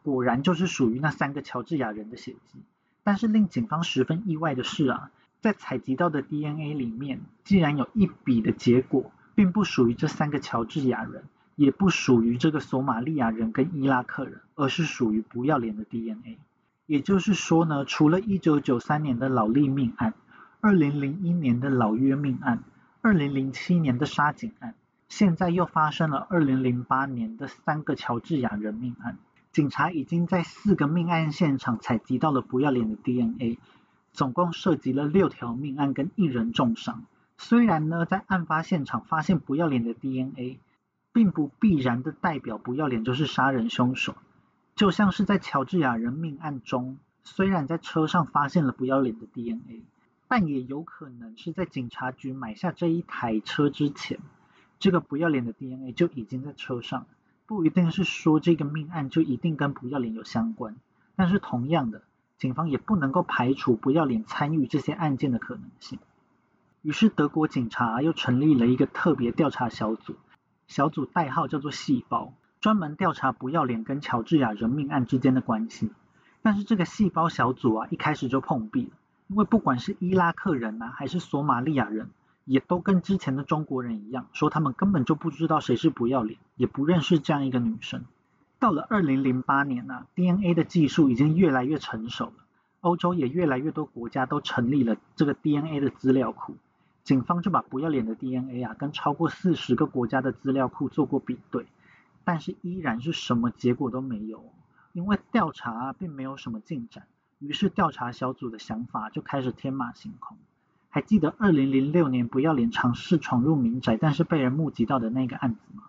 果然就是属于那三个乔治亚人的血迹。但是令警方十分意外的是啊。在采集到的 DNA 里面，竟然有一笔的结果，并不属于这三个乔治亚人，也不属于这个索马利亚人跟伊拉克人，而是属于不要脸的 DNA。也就是说呢，除了1993年的老利命案、2001年的老约命案、2007年的沙井案，现在又发生了2008年的三个乔治亚人命案，警察已经在四个命案现场采集到了不要脸的 DNA。总共涉及了六条命案跟一人重伤。虽然呢，在案发现场发现不要脸的 DNA，并不必然的代表不要脸就是杀人凶手。就像是在乔治亚人命案中，虽然在车上发现了不要脸的 DNA，但也有可能是在警察局买下这一台车之前，这个不要脸的 DNA 就已经在车上。不一定是说这个命案就一定跟不要脸有相关，但是同样的。警方也不能够排除不要脸参与这些案件的可能性，于是德国警察又成立了一个特别调查小组，小组代号叫做“细胞”，专门调查不要脸跟乔治亚人命案之间的关系。但是这个细胞小组啊，一开始就碰壁了，因为不管是伊拉克人啊，还是索马利亚人，也都跟之前的中国人一样，说他们根本就不知道谁是不要脸，也不认识这样一个女生。到了二零零八年呢，DNA 的技术已经越来越成熟了，欧洲也越来越多国家都成立了这个 DNA 的资料库。警方就把不要脸的 DNA 啊，跟超过四十个国家的资料库做过比对，但是依然是什么结果都没有，因为调查并没有什么进展。于是调查小组的想法就开始天马行空。还记得二零零六年不要脸尝试闯入民宅，但是被人目击到的那个案子吗？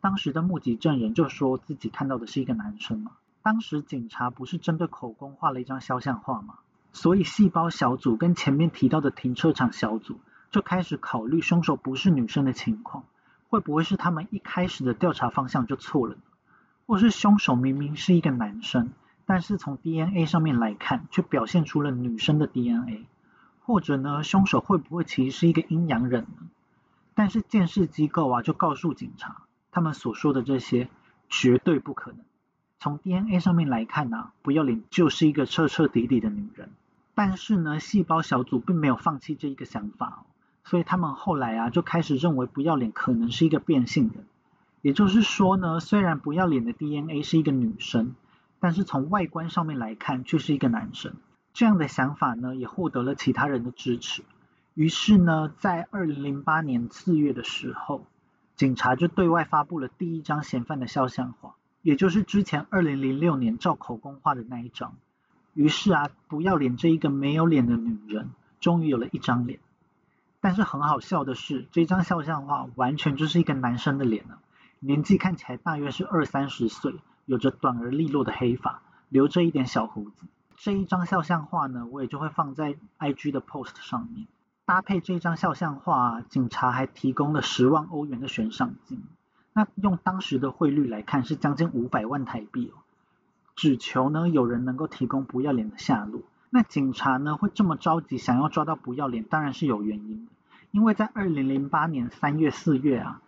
当时的目击证人就说自己看到的是一个男生嘛。当时警察不是针对口供画了一张肖像画吗？所以细胞小组跟前面提到的停车场小组就开始考虑凶手不是女生的情况，会不会是他们一开始的调查方向就错了呢？或是凶手明明是一个男生，但是从 DNA 上面来看却表现出了女生的 DNA？或者呢，凶手会不会其实是一个阴阳人呢？但是监视机构啊就告诉警察，他们所说的这些绝对不可能。从 DNA 上面来看呢，不要脸就是一个彻彻底底的女人。但是呢，细胞小组并没有放弃这一个想法，所以他们后来啊就开始认为不要脸可能是一个变性人。也就是说呢，虽然不要脸的 DNA 是一个女生，但是从外观上面来看却是一个男生。这样的想法呢，也获得了其他人的支持。于是呢，在二零零八年四月的时候，警察就对外发布了第一张嫌犯的肖像画，也就是之前二零零六年照口供画的那一张。于是啊，不要脸这一个没有脸的女人，终于有了一张脸。但是很好笑的是，这张肖像画完全就是一个男生的脸啊，年纪看起来大约是二三十岁，有着短而利落的黑发，留着一点小胡子。这一张肖像画呢，我也就会放在 IG 的 post 上面。搭配这张肖像画，警察还提供了十万欧元的悬赏金。那用当时的汇率来看，是将近五百万台币哦。只求呢有人能够提供不要脸的下落。那警察呢会这么着急想要抓到不要脸，当然是有原因的。因为在二零零八年三月、四月啊，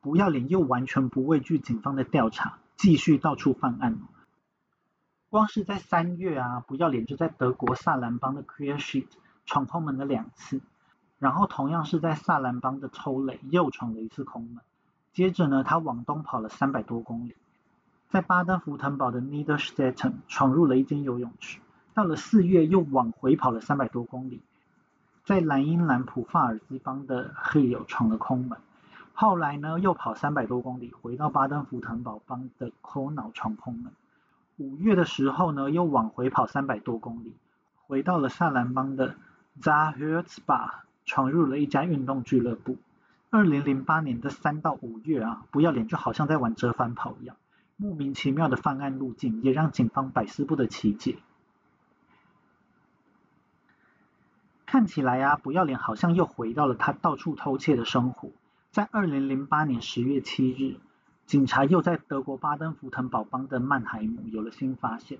不要脸又完全不畏惧警方的调查，继续到处犯案。光是在三月啊，不要脸就在德国萨兰邦的 Clear Sheet 闯空门了两次，然后同样是在萨兰邦的抽雷又闯了一次空门，接着呢，他往东跑了三百多公里，在巴登福腾堡的 Niederstetten 闯入了一间游泳池，到了四月又往回跑了三百多公里，在莱茵兰普法尔兹邦的 Hill 闯了空门，后来呢又跑三百多公里回到巴登福腾堡邦的 k o n 闯空门。五月的时候呢，又往回跑三百多公里，回到了萨兰邦的 Zahirtsba，闯入了一家运动俱乐部。二零零八年的三到五月啊，不要脸就好像在玩折返跑一样，莫名其妙的犯案路径也让警方百思不得其解。看起来啊，不要脸好像又回到了他到处偷窃的生活。在二零零八年十月七日。警察又在德国巴登福腾堡邦的曼海姆有了新发现，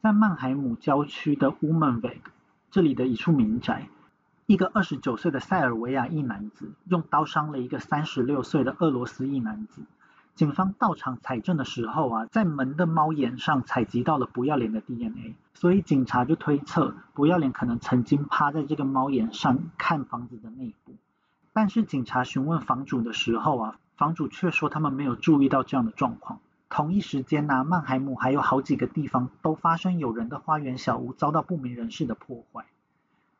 在曼海姆郊区的乌曼维格这里的一处民宅，一个二十九岁的塞尔维亚裔男子用刀伤了一个三十六岁的俄罗斯裔男子。警方到场采证的时候啊，在门的猫眼上采集到了不要脸的 DNA，所以警察就推测不要脸可能曾经趴在这个猫眼上看房子的内部。但是警察询问房主的时候啊。房主却说他们没有注意到这样的状况。同一时间呢，曼海姆还有好几个地方都发生有人的花园小屋遭到不明人士的破坏。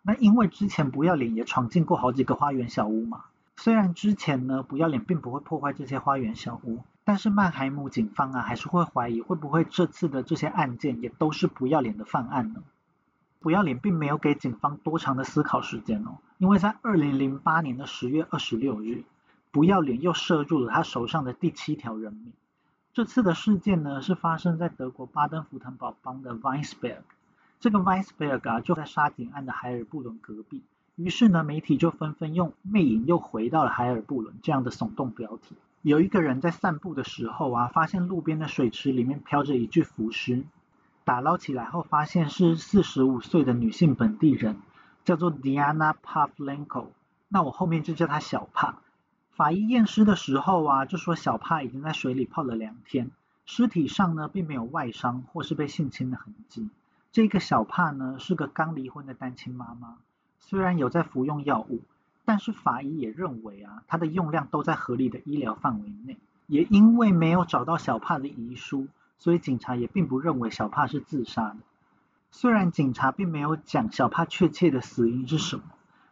那因为之前不要脸也闯进过好几个花园小屋嘛。虽然之前呢不要脸并不会破坏这些花园小屋，但是曼海姆警方啊还是会怀疑会不会这次的这些案件也都是不要脸的犯案呢？不要脸并没有给警方多长的思考时间哦，因为在二零零八年的十月二十六日。不要脸又射入了他手上的第七条人命。这次的事件呢，是发生在德国巴登福腾堡邦的 Weinsberg。这个 Weinsberg 啊，就在沙井岸的海尔布伦隔壁。于是呢，媒体就纷纷用“魅影又回到了海尔布伦”这样的耸动标题。有一个人在散步的时候啊，发现路边的水池里面飘着一具浮尸，打捞起来后发现是四十五岁的女性本地人，叫做 Diana Pavlenko。那我后面就叫她小帕。法医验尸的时候啊，就说小帕已经在水里泡了两天，尸体上呢并没有外伤或是被性侵的痕迹。这个小帕呢是个刚离婚的单亲妈妈，虽然有在服用药物，但是法医也认为啊，他的用量都在合理的医疗范围内。也因为没有找到小帕的遗书，所以警察也并不认为小帕是自杀的。虽然警察并没有讲小帕确切的死因是什么，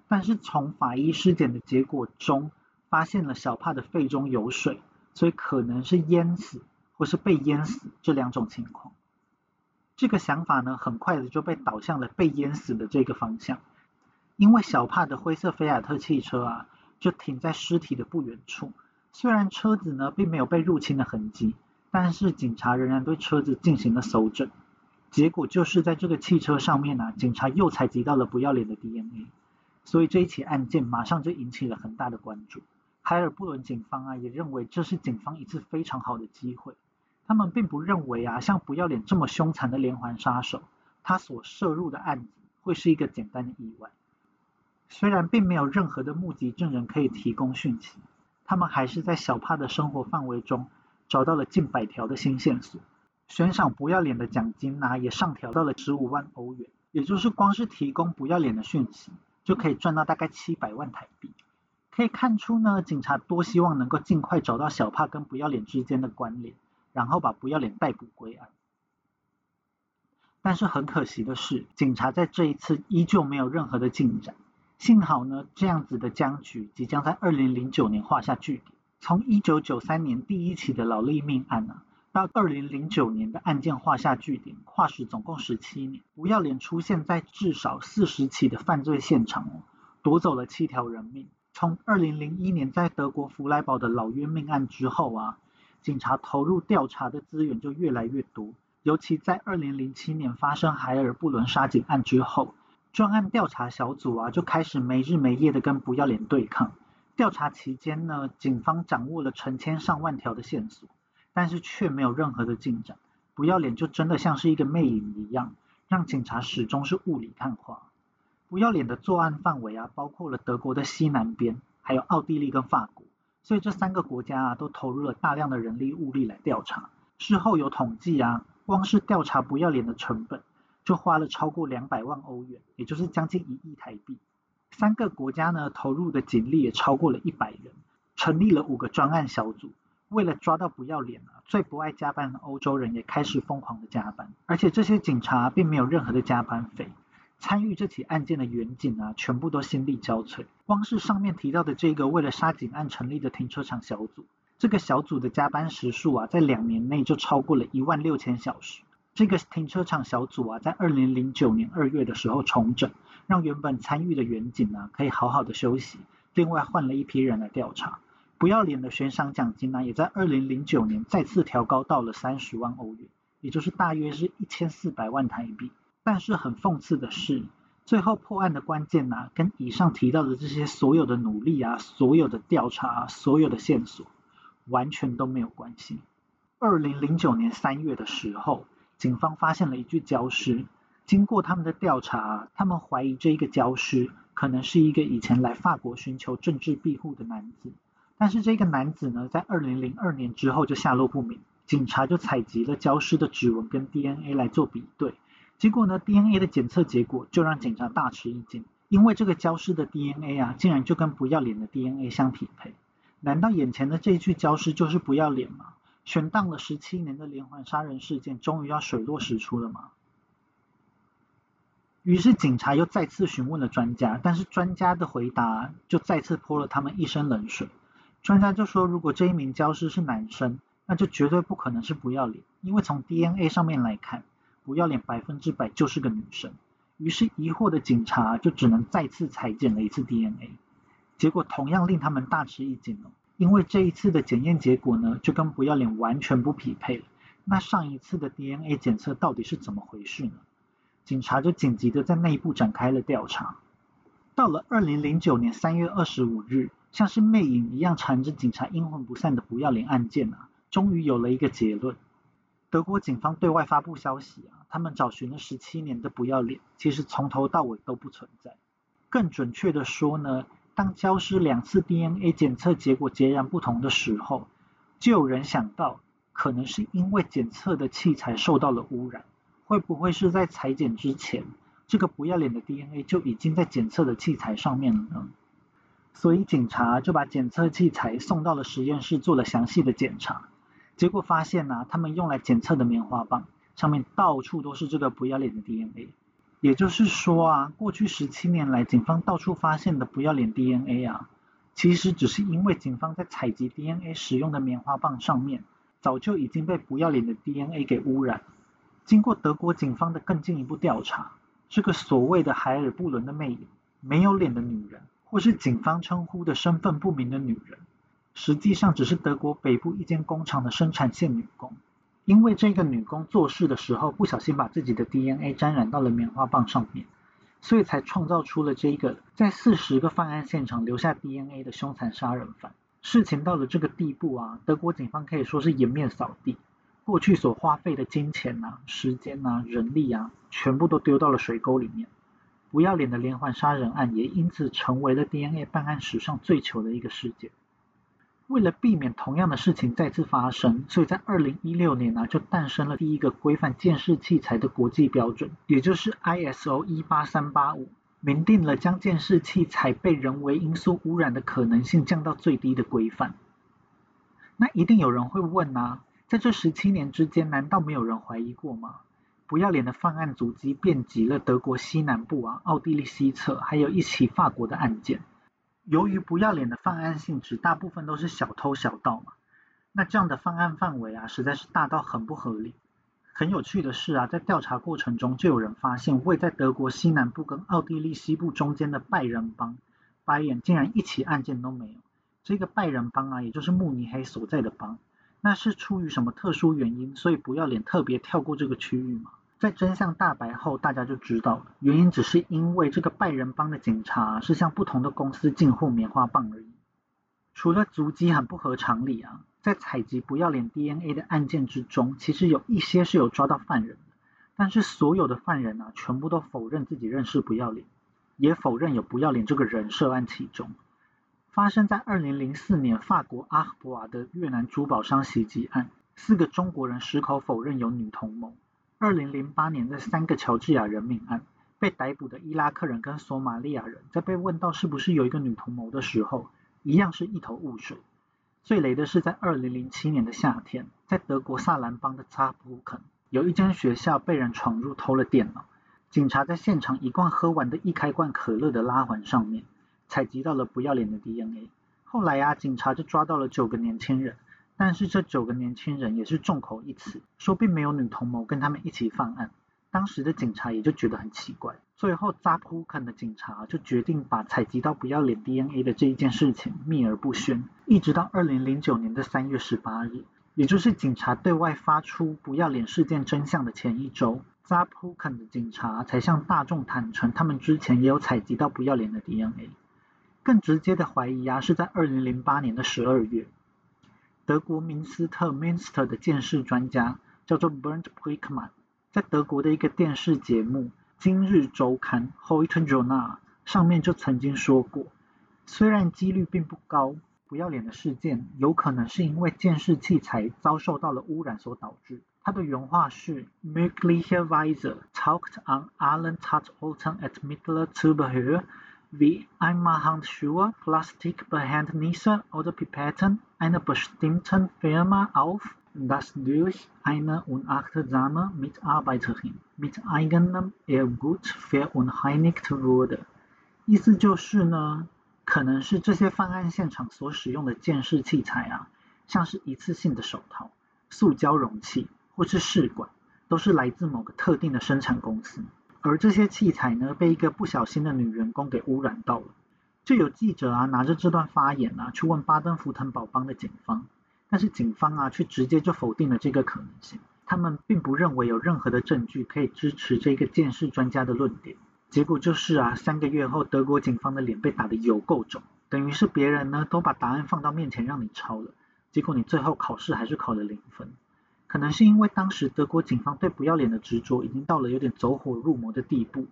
但是从法医尸检的结果中。发现了小帕的肺中有水，所以可能是淹死或是被淹死这两种情况。这个想法呢，很快的就被导向了被淹死的这个方向，因为小帕的灰色菲亚特汽车啊，就停在尸体的不远处。虽然车子呢并没有被入侵的痕迹，但是警察仍然对车子进行了搜证。结果就是在这个汽车上面呢，警察又采集到了不要脸的 DNA，所以这一起案件马上就引起了很大的关注。海尔布伦警方啊也认为这是警方一次非常好的机会。他们并不认为啊，像不要脸这么凶残的连环杀手，他所涉入的案子会是一个简单的意外。虽然并没有任何的目击证人可以提供讯息，他们还是在小帕的生活范围中找到了近百条的新线索。悬赏不要脸的奖金呢，也上调到了十五万欧元，也就是光是提供不要脸的讯息，就可以赚到大概七百万台币。可以看出呢，警察多希望能够尽快找到小帕跟不要脸之间的关联。然后把不要脸逮捕归案，但是很可惜的是，警察在这一次依旧没有任何的进展。幸好呢，这样子的僵局即将在二零零九年画下句点。从一九九三年第一起的劳力命案啊，到二零零九年的案件画下句点，跨时总共十七年。不要脸出现在至少四十起的犯罪现场哦，夺走了七条人命。从二零零一年在德国弗莱堡的老约命案之后啊。警察投入调查的资源就越来越多，尤其在二零零七年发生海尔布伦杀警案之后，专案调查小组啊就开始没日没夜的跟不要脸对抗。调查期间呢，警方掌握了成千上万条的线索，但是却没有任何的进展。不要脸就真的像是一个魅影一样，让警察始终是雾里看花。不要脸的作案范围啊，包括了德国的西南边，还有奥地利跟法国。所以这三个国家啊，都投入了大量的人力物力来调查。事后有统计啊，光是调查不要脸的成本，就花了超过两百万欧元，也就是将近一亿台币。三个国家呢，投入的警力也超过了一百人，成立了五个专案小组。为了抓到不要脸啊，最不爱加班的欧洲人也开始疯狂的加班，而且这些警察并没有任何的加班费。参与这起案件的远警啊，全部都心力交瘁。光是上面提到的这个为了杀警案成立的停车场小组，这个小组的加班时数啊，在两年内就超过了一万六千小时。这个停车场小组啊，在二零零九年二月的时候重整，让原本参与的远警呢可以好好的休息。另外换了一批人来调查。不要脸的悬赏奖金呢，也在二零零九年再次调高到了三十万欧元，也就是大约是一千四百万台币。但是很讽刺的是，最后破案的关键呢，跟以上提到的这些所有的努力啊、所有的调查、所有的线索，完全都没有关系。二零零九年三月的时候，警方发现了一具焦尸。经过他们的调查，他们怀疑这一个焦尸可能是一个以前来法国寻求政治庇护的男子。但是这个男子呢，在二零零二年之后就下落不明。警察就采集了焦尸的指纹跟 DNA 来做比对。结果呢，DNA 的检测结果就让警察大吃一惊，因为这个焦尸的 DNA 啊，竟然就跟不要脸的 DNA 相匹配。难道眼前的这具焦尸就是不要脸吗？悬荡了十七年的连环杀人事件，终于要水落石出了吗？于是警察又再次询问了专家，但是专家的回答就再次泼了他们一身冷水。专家就说，如果这一名教师是男生，那就绝对不可能是不要脸，因为从 DNA 上面来看。不要脸百分之百就是个女生，于是疑惑的警察就只能再次裁剪了一次 DNA，结果同样令他们大吃一惊哦，因为这一次的检验结果呢就跟不要脸完全不匹配。那上一次的 DNA 检测到底是怎么回事呢？警察就紧急的在内部展开了调查。到了二零零九年三月二十五日，像是魅影一样缠着警察阴魂不散的不要脸案件啊，终于有了一个结论。德国警方对外发布消息啊，他们找寻了十七年的不要脸，其实从头到尾都不存在。更准确的说呢，当消失两次 DNA 检测结果截然不同的时候，就有人想到，可能是因为检测的器材受到了污染。会不会是在裁剪之前，这个不要脸的 DNA 就已经在检测的器材上面了呢？所以警察就把检测器材送到了实验室做了详细的检查。结果发现呢，他们用来检测的棉花棒上面到处都是这个不要脸的 DNA。也就是说啊，过去十七年来，警方到处发现的不要脸 DNA 啊，其实只是因为警方在采集 DNA 使用的棉花棒上面早就已经被不要脸的 DNA 给污染。经过德国警方的更进一步调查，这个所谓的海尔布伦的魅影，没有脸的女人，或是警方称呼的身份不明的女人，实际上只是德国北部一间工厂的生产线女工。因为这个女工做事的时候不小心把自己的 DNA 沾染到了棉花棒上面，所以才创造出了这个在四十个犯案现场留下 DNA 的凶残杀人犯。事情到了这个地步啊，德国警方可以说是颜面扫地，过去所花费的金钱啊、时间啊、人力啊，全部都丢到了水沟里面。不要脸的连环杀人案也因此成为了 DNA 办案史上最糗的一个事件。为了避免同样的事情再次发生，所以在二零一六年呢，就诞生了第一个规范监视器材的国际标准，也就是 ISO 一八三八五，明定了将监视器材被人为因素污染的可能性降到最低的规范。那一定有人会问啊，在这十七年之间，难道没有人怀疑过吗？不要脸的犯案足迹遍及了德国西南部啊、奥地利西侧，还有一起法国的案件。由于不要脸的犯案性质，大部分都是小偷小盗嘛，那这样的犯案范围啊，实在是大到很不合理。很有趣的是啊，在调查过程中，就有人发现，位在德国西南部跟奥地利西部中间的拜仁帮，白眼竟然一起案件都没有。这个拜仁帮啊，也就是慕尼黑所在的帮，那是出于什么特殊原因，所以不要脸特别跳过这个区域吗？在真相大白后，大家就知道，原因只是因为这个拜仁帮的警察是向不同的公司进货棉花棒而已。除了足迹很不合常理啊，在采集不要脸 DNA 的案件之中，其实有一些是有抓到犯人的，但是所有的犯人啊，全部都否认自己认识不要脸，也否认有不要脸这个人涉案其中。发生在二零零四年法国阿赫布瓦的越南珠宝商袭击案，四个中国人矢口否认有女同谋。二零零八年的三个乔治亚人命案，被逮捕的伊拉克人跟索马利亚人，在被问到是不是有一个女同谋的时候，一样是一头雾水。最雷的是在二零零七年的夏天，在德国萨兰邦的扎普肯，有一间学校被人闯入偷了电脑，警察在现场一罐喝完的一开罐可乐的拉环上面，采集到了不要脸的 DNA。后来呀，警察就抓到了九个年轻人。但是这九个年轻人也是众口一词，说并没有女同谋跟他们一起犯案。当时的警察也就觉得很奇怪。最后扎普肯的警察就决定把采集到不要脸 DNA 的这一件事情秘而不宣，一直到二零零九年的三月十八日，也就是警察对外发出不要脸事件真相的前一周，扎普肯的警察才向大众坦诚，他们之前也有采集到不要脸的 DNA。更直接的怀疑啊，是在二零零八年的十二月。德国明斯特 （Minster） 的鉴识专家叫做 Bernd Brickmann，在德国的一个电视节目《今日周刊》（Heute Journal） 上面就曾经说过，虽然几率并不高，不要脸的事件有可能是因为监视器材遭受到了污染所导致。他的原话是：“Möglicherweise taucht an allen Tatorten at Mittler Zubehör wie Einmalhandschuhe, Plastikbehandnisse oder Pipetten einer bestimmten Firma auf, das durch eine unachtsame Mitarbeiterin mit eigenem Ehrgut verunreinigt wurde。意思就是呢，可能是这些犯案现场所使用的监视器材啊，像是一次性的手套、塑胶容器或是试管，都是来自某个特定的生产公司。 而这些器材呢，被一个不小心的女员工给污染到了。就有记者啊，拿着这段发言啊，去问巴登福腾堡邦的警方，但是警方啊，却直接就否定了这个可能性。他们并不认为有任何的证据可以支持这个鉴识专家的论点。结果就是啊，三个月后，德国警方的脸被打得有够肿，等于是别人呢都把答案放到面前让你抄了，结果你最后考试还是考了零分。可能是因为当时德国警方对不要脸的执着已经到了有点走火入魔的地步，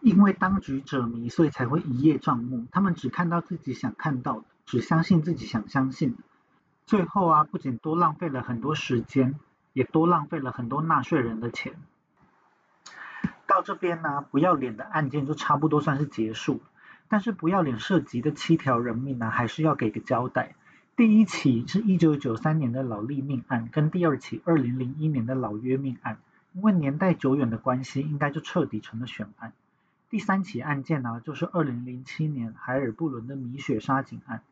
因为当局者迷，所以才会一叶障目。他们只看到自己想看到的，只相信自己想相信。最后啊，不仅多浪费了很多时间，也多浪费了很多纳税人的钱。到这边呢，不要脸的案件就差不多算是结束。但是不要脸涉及的七条人命呢，还是要给个交代。第一起是一九九三年的老利命案，跟第二起二零零一年的老约命案，因为年代久远的关系，应该就彻底成了悬案。第三起案件呢，就是二零零七年海尔布伦的米雪杀警案。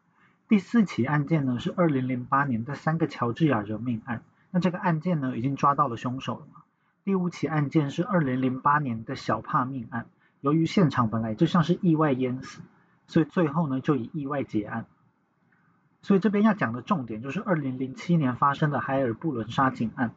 第四起案件呢，是二零零八年的三个乔治亚人命案，那这个案件呢，已经抓到了凶手了嘛？第五起案件是二零零八年的小帕命案，由于现场本来就像是意外淹死，所以最后呢就以意外结案。所以这边要讲的重点就是二零零七年发生的海尔布伦杀警案。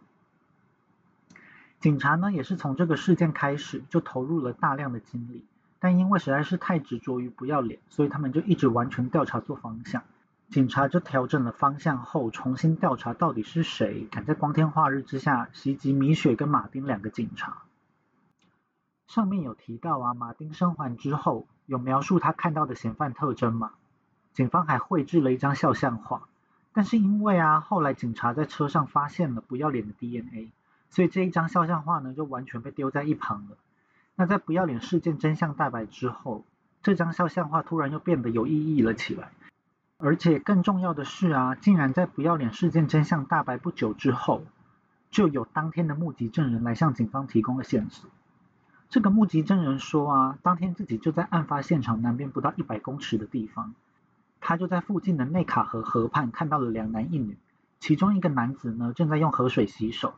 警察呢也是从这个事件开始就投入了大量的精力，但因为实在是太执着于不要脸，所以他们就一直完全调查错方向。警察就调整了方向后，重新调查到底是谁敢在光天化日之下袭击米雪跟马丁两个警察。上面有提到啊，马丁生还之后有描述他看到的嫌犯特征嘛？警方还绘制了一张肖像画，但是因为啊，后来警察在车上发现了不要脸的 DNA，所以这一张肖像画呢就完全被丢在一旁了。那在不要脸事件真相大白之后，这张肖像画突然又变得有意义了起来。而且更重要的是啊，竟然在不要脸事件真相大白不久之后，就有当天的目击证人来向警方提供了线索。这个目击证人说啊，当天自己就在案发现场南边不到一百公尺的地方，他就在附近的内卡河河畔看到了两男一女，其中一个男子呢正在用河水洗手，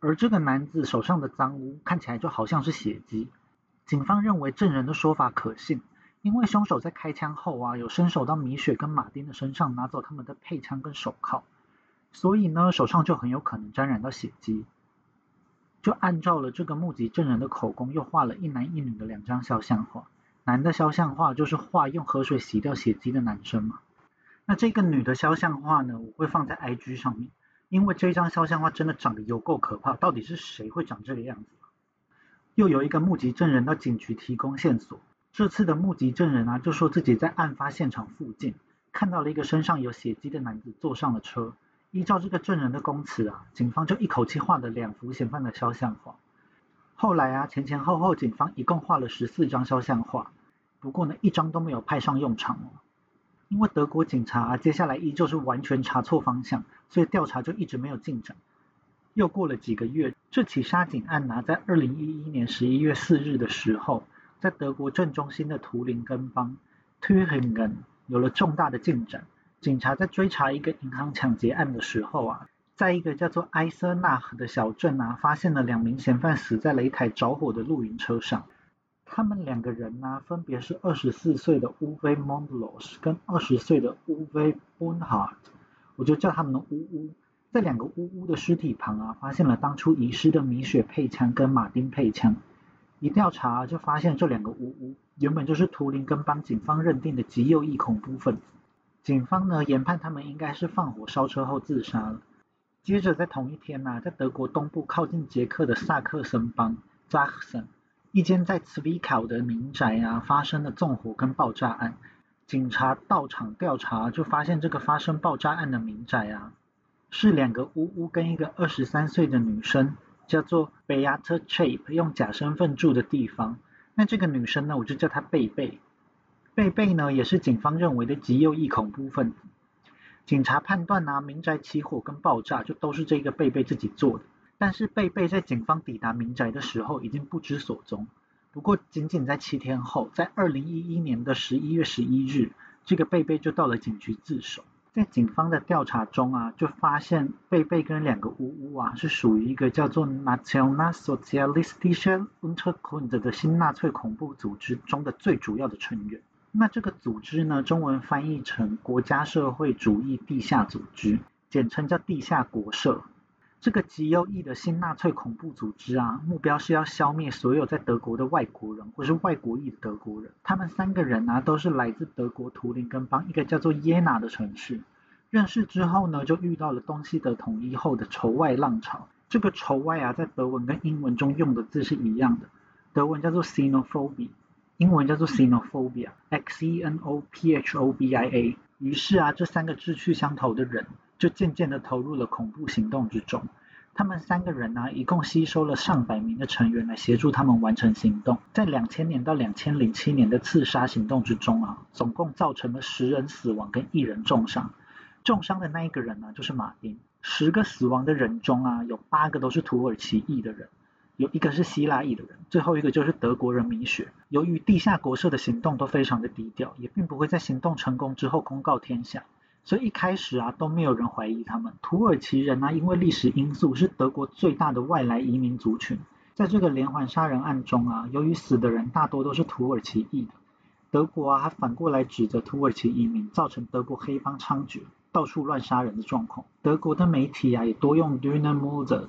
而这个男子手上的脏污看起来就好像是血迹。警方认为证人的说法可信。因为凶手在开枪后啊，有伸手到米雪跟马丁的身上拿走他们的配枪跟手铐，所以呢手上就很有可能沾染到血迹。就按照了这个目击证人的口供，又画了一男一女的两张肖像画。男的肖像画就是画用河水洗掉血迹的男生嘛。那这个女的肖像画呢，我会放在 IG 上面，因为这张肖像画真的长得有够可怕。到底是谁会长这个样子？又有一个目击证人到警局提供线索。这次的目击证人啊，就说自己在案发现场附近看到了一个身上有血迹的男子坐上了车。依照这个证人的供词啊，警方就一口气画了两幅嫌犯的肖像画。后来啊，前前后后警方一共画了十四张肖像画，不过呢，一张都没有派上用场哦。因为德国警察接下来依旧是完全查错方向，所以调查就一直没有进展。又过了几个月，这起杀警案呢，在二零一一年十一月四日的时候。在德国正中心的图林根邦 （Thüringen） 有了重大的进展。警察在追查一个银行抢劫案的时候啊，在一个叫做埃瑟纳河的小镇啊，发现了两名嫌犯死在了一台着火的露营车上。他们两个人呢，分别是二十四岁的乌威 Mondlos 跟二十岁的乌威 Bonhart，我就叫他们乌乌。在两个乌乌的尸体旁啊，发现了当初遗失的米雪配枪跟马丁配枪。一调查就发现这两个巫巫原本就是图林根邦警方认定的极右翼恐怖分子。警方呢研判他们应该是放火烧车后自杀了。接着在同一天呐，在德国东部靠近捷克的萨克森邦 （Sachsen） 一间在茨威考的民宅啊发生了纵火跟爆炸案。警察到场调查就发现这个发生爆炸案的民宅啊是两个巫巫跟一个二十三岁的女生。叫做 Beata Chape，用假身份住的地方。那这个女生呢，我就叫她贝贝。贝贝呢，也是警方认为的极右翼恐怖分。警察判断呢，民宅起火跟爆炸就都是这个贝贝自己做的。但是贝贝在警方抵达民宅的时候已经不知所踪。不过仅仅在七天后，在二零一一年的十一月十一日，这个贝贝就到了警局自首。在警方的调查中啊，就发现贝贝跟两个巫巫啊是属于一个叫做 Nationalsozialistische Untergrund 的新纳粹恐怖组织中的最主要的成员。那这个组织呢，中文翻译成国家社会主义地下组织，简称叫地下国社。这个极右翼的新纳粹恐怖组织啊，目标是要消灭所有在德国的外国人或是外国裔的德国人。他们三个人啊，都是来自德国图林根邦一个叫做耶拿的城市。认识之后呢，就遇到了东西德统一后的仇外浪潮。这个仇外啊，在德文跟英文中用的字是一样的，德文叫做 xenophobia，英文叫做 xenophobia，x e n o p h o b i a。于是啊，这三个志趣相投的人。就渐渐的投入了恐怖行动之中。他们三个人呢，一共吸收了上百名的成员来协助他们完成行动。在两千年到两千零七年的刺杀行动之中啊，总共造成了十人死亡跟一人重伤。重伤的那一个人呢，就是马丁。十个死亡的人中啊，有八个都是土耳其裔的人，有一个是希腊裔的人，最后一个就是德国人米雪。由于地下国社的行动都非常的低调，也并不会在行动成功之后公告天下。所以一开始啊都没有人怀疑他们。土耳其人啊，因为历史因素是德国最大的外来移民族群，在这个连环杀人案中啊，由于死的人大多都是土耳其裔的，德国啊还反过来指责土耳其移民造成德国黑帮猖獗、到处乱杀人的状况。德国的媒体啊也多用 d u n a m u r d e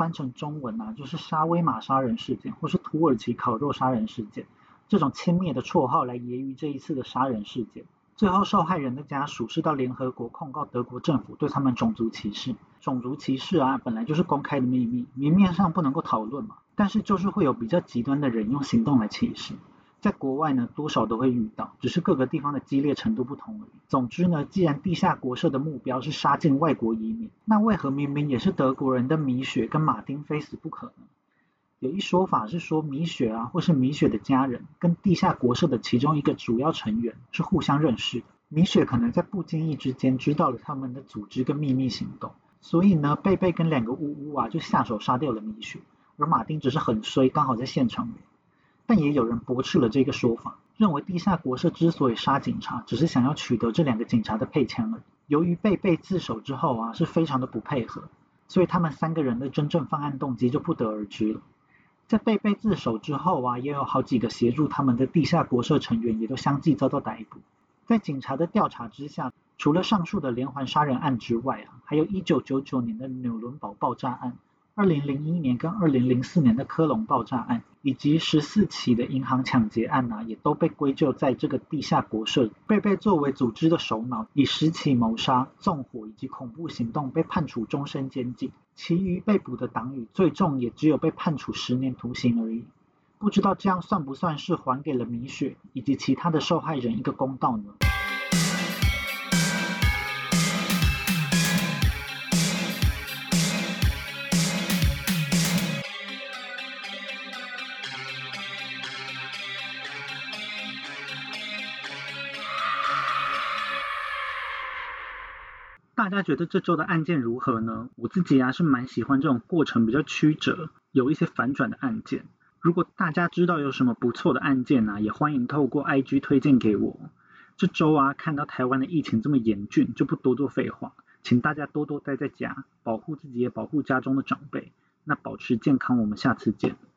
翻成中文啊就是沙威玛杀人事件或是土耳其烤肉杀人事件这种轻蔑的绰号来揶揄这一次的杀人事件。最后，受害人的家属是到联合国控告德国政府对他们种族歧视。种族歧视啊，本来就是公开的秘密，明面上不能够讨论嘛。但是就是会有比较极端的人用行动来歧视，在国外呢，多少都会遇到，只是各个地方的激烈程度不同而已。总之呢，既然地下国社的目标是杀尽外国移民，那为何明明也是德国人的米雪跟马丁非死不可呢？有一说法是说，米雪啊，或是米雪的家人，跟地下国社的其中一个主要成员是互相认识的。米雪可能在不经意之间知道了他们的组织跟秘密行动，所以呢，贝贝跟两个呜呜啊就下手杀掉了米雪，而马丁只是很衰，刚好在现场。但也有人驳斥了这个说法，认为地下国社之所以杀警察，只是想要取得这两个警察的配枪而已。由于贝贝自首之后啊，是非常的不配合，所以他们三个人的真正犯案动机就不得而知了。在贝贝自首之后啊，也有好几个协助他们的地下国社成员也都相继遭到逮捕。在警察的调查之下，除了上述的连环杀人案之外啊，还有一九九九年的纽伦堡爆炸案。二零零一年跟二零零四年的科隆爆炸案，以及十四起的银行抢劫案啊，也都被归咎在这个地下国社。贝贝作为组织的首脑，以十起谋杀、纵火以及恐怖行动被判处终身监禁。其余被捕的党羽，最重也只有被判处十年徒刑而已。不知道这样算不算是还给了米雪以及其他的受害人一个公道呢？大家觉得这周的案件如何呢？我自己啊是蛮喜欢这种过程比较曲折、有一些反转的案件。如果大家知道有什么不错的案件呢，也欢迎透过 IG 推荐给我。这周啊看到台湾的疫情这么严峻，就不多做废话，请大家多多待在家，保护自己也保护家中的长辈。那保持健康，我们下次见。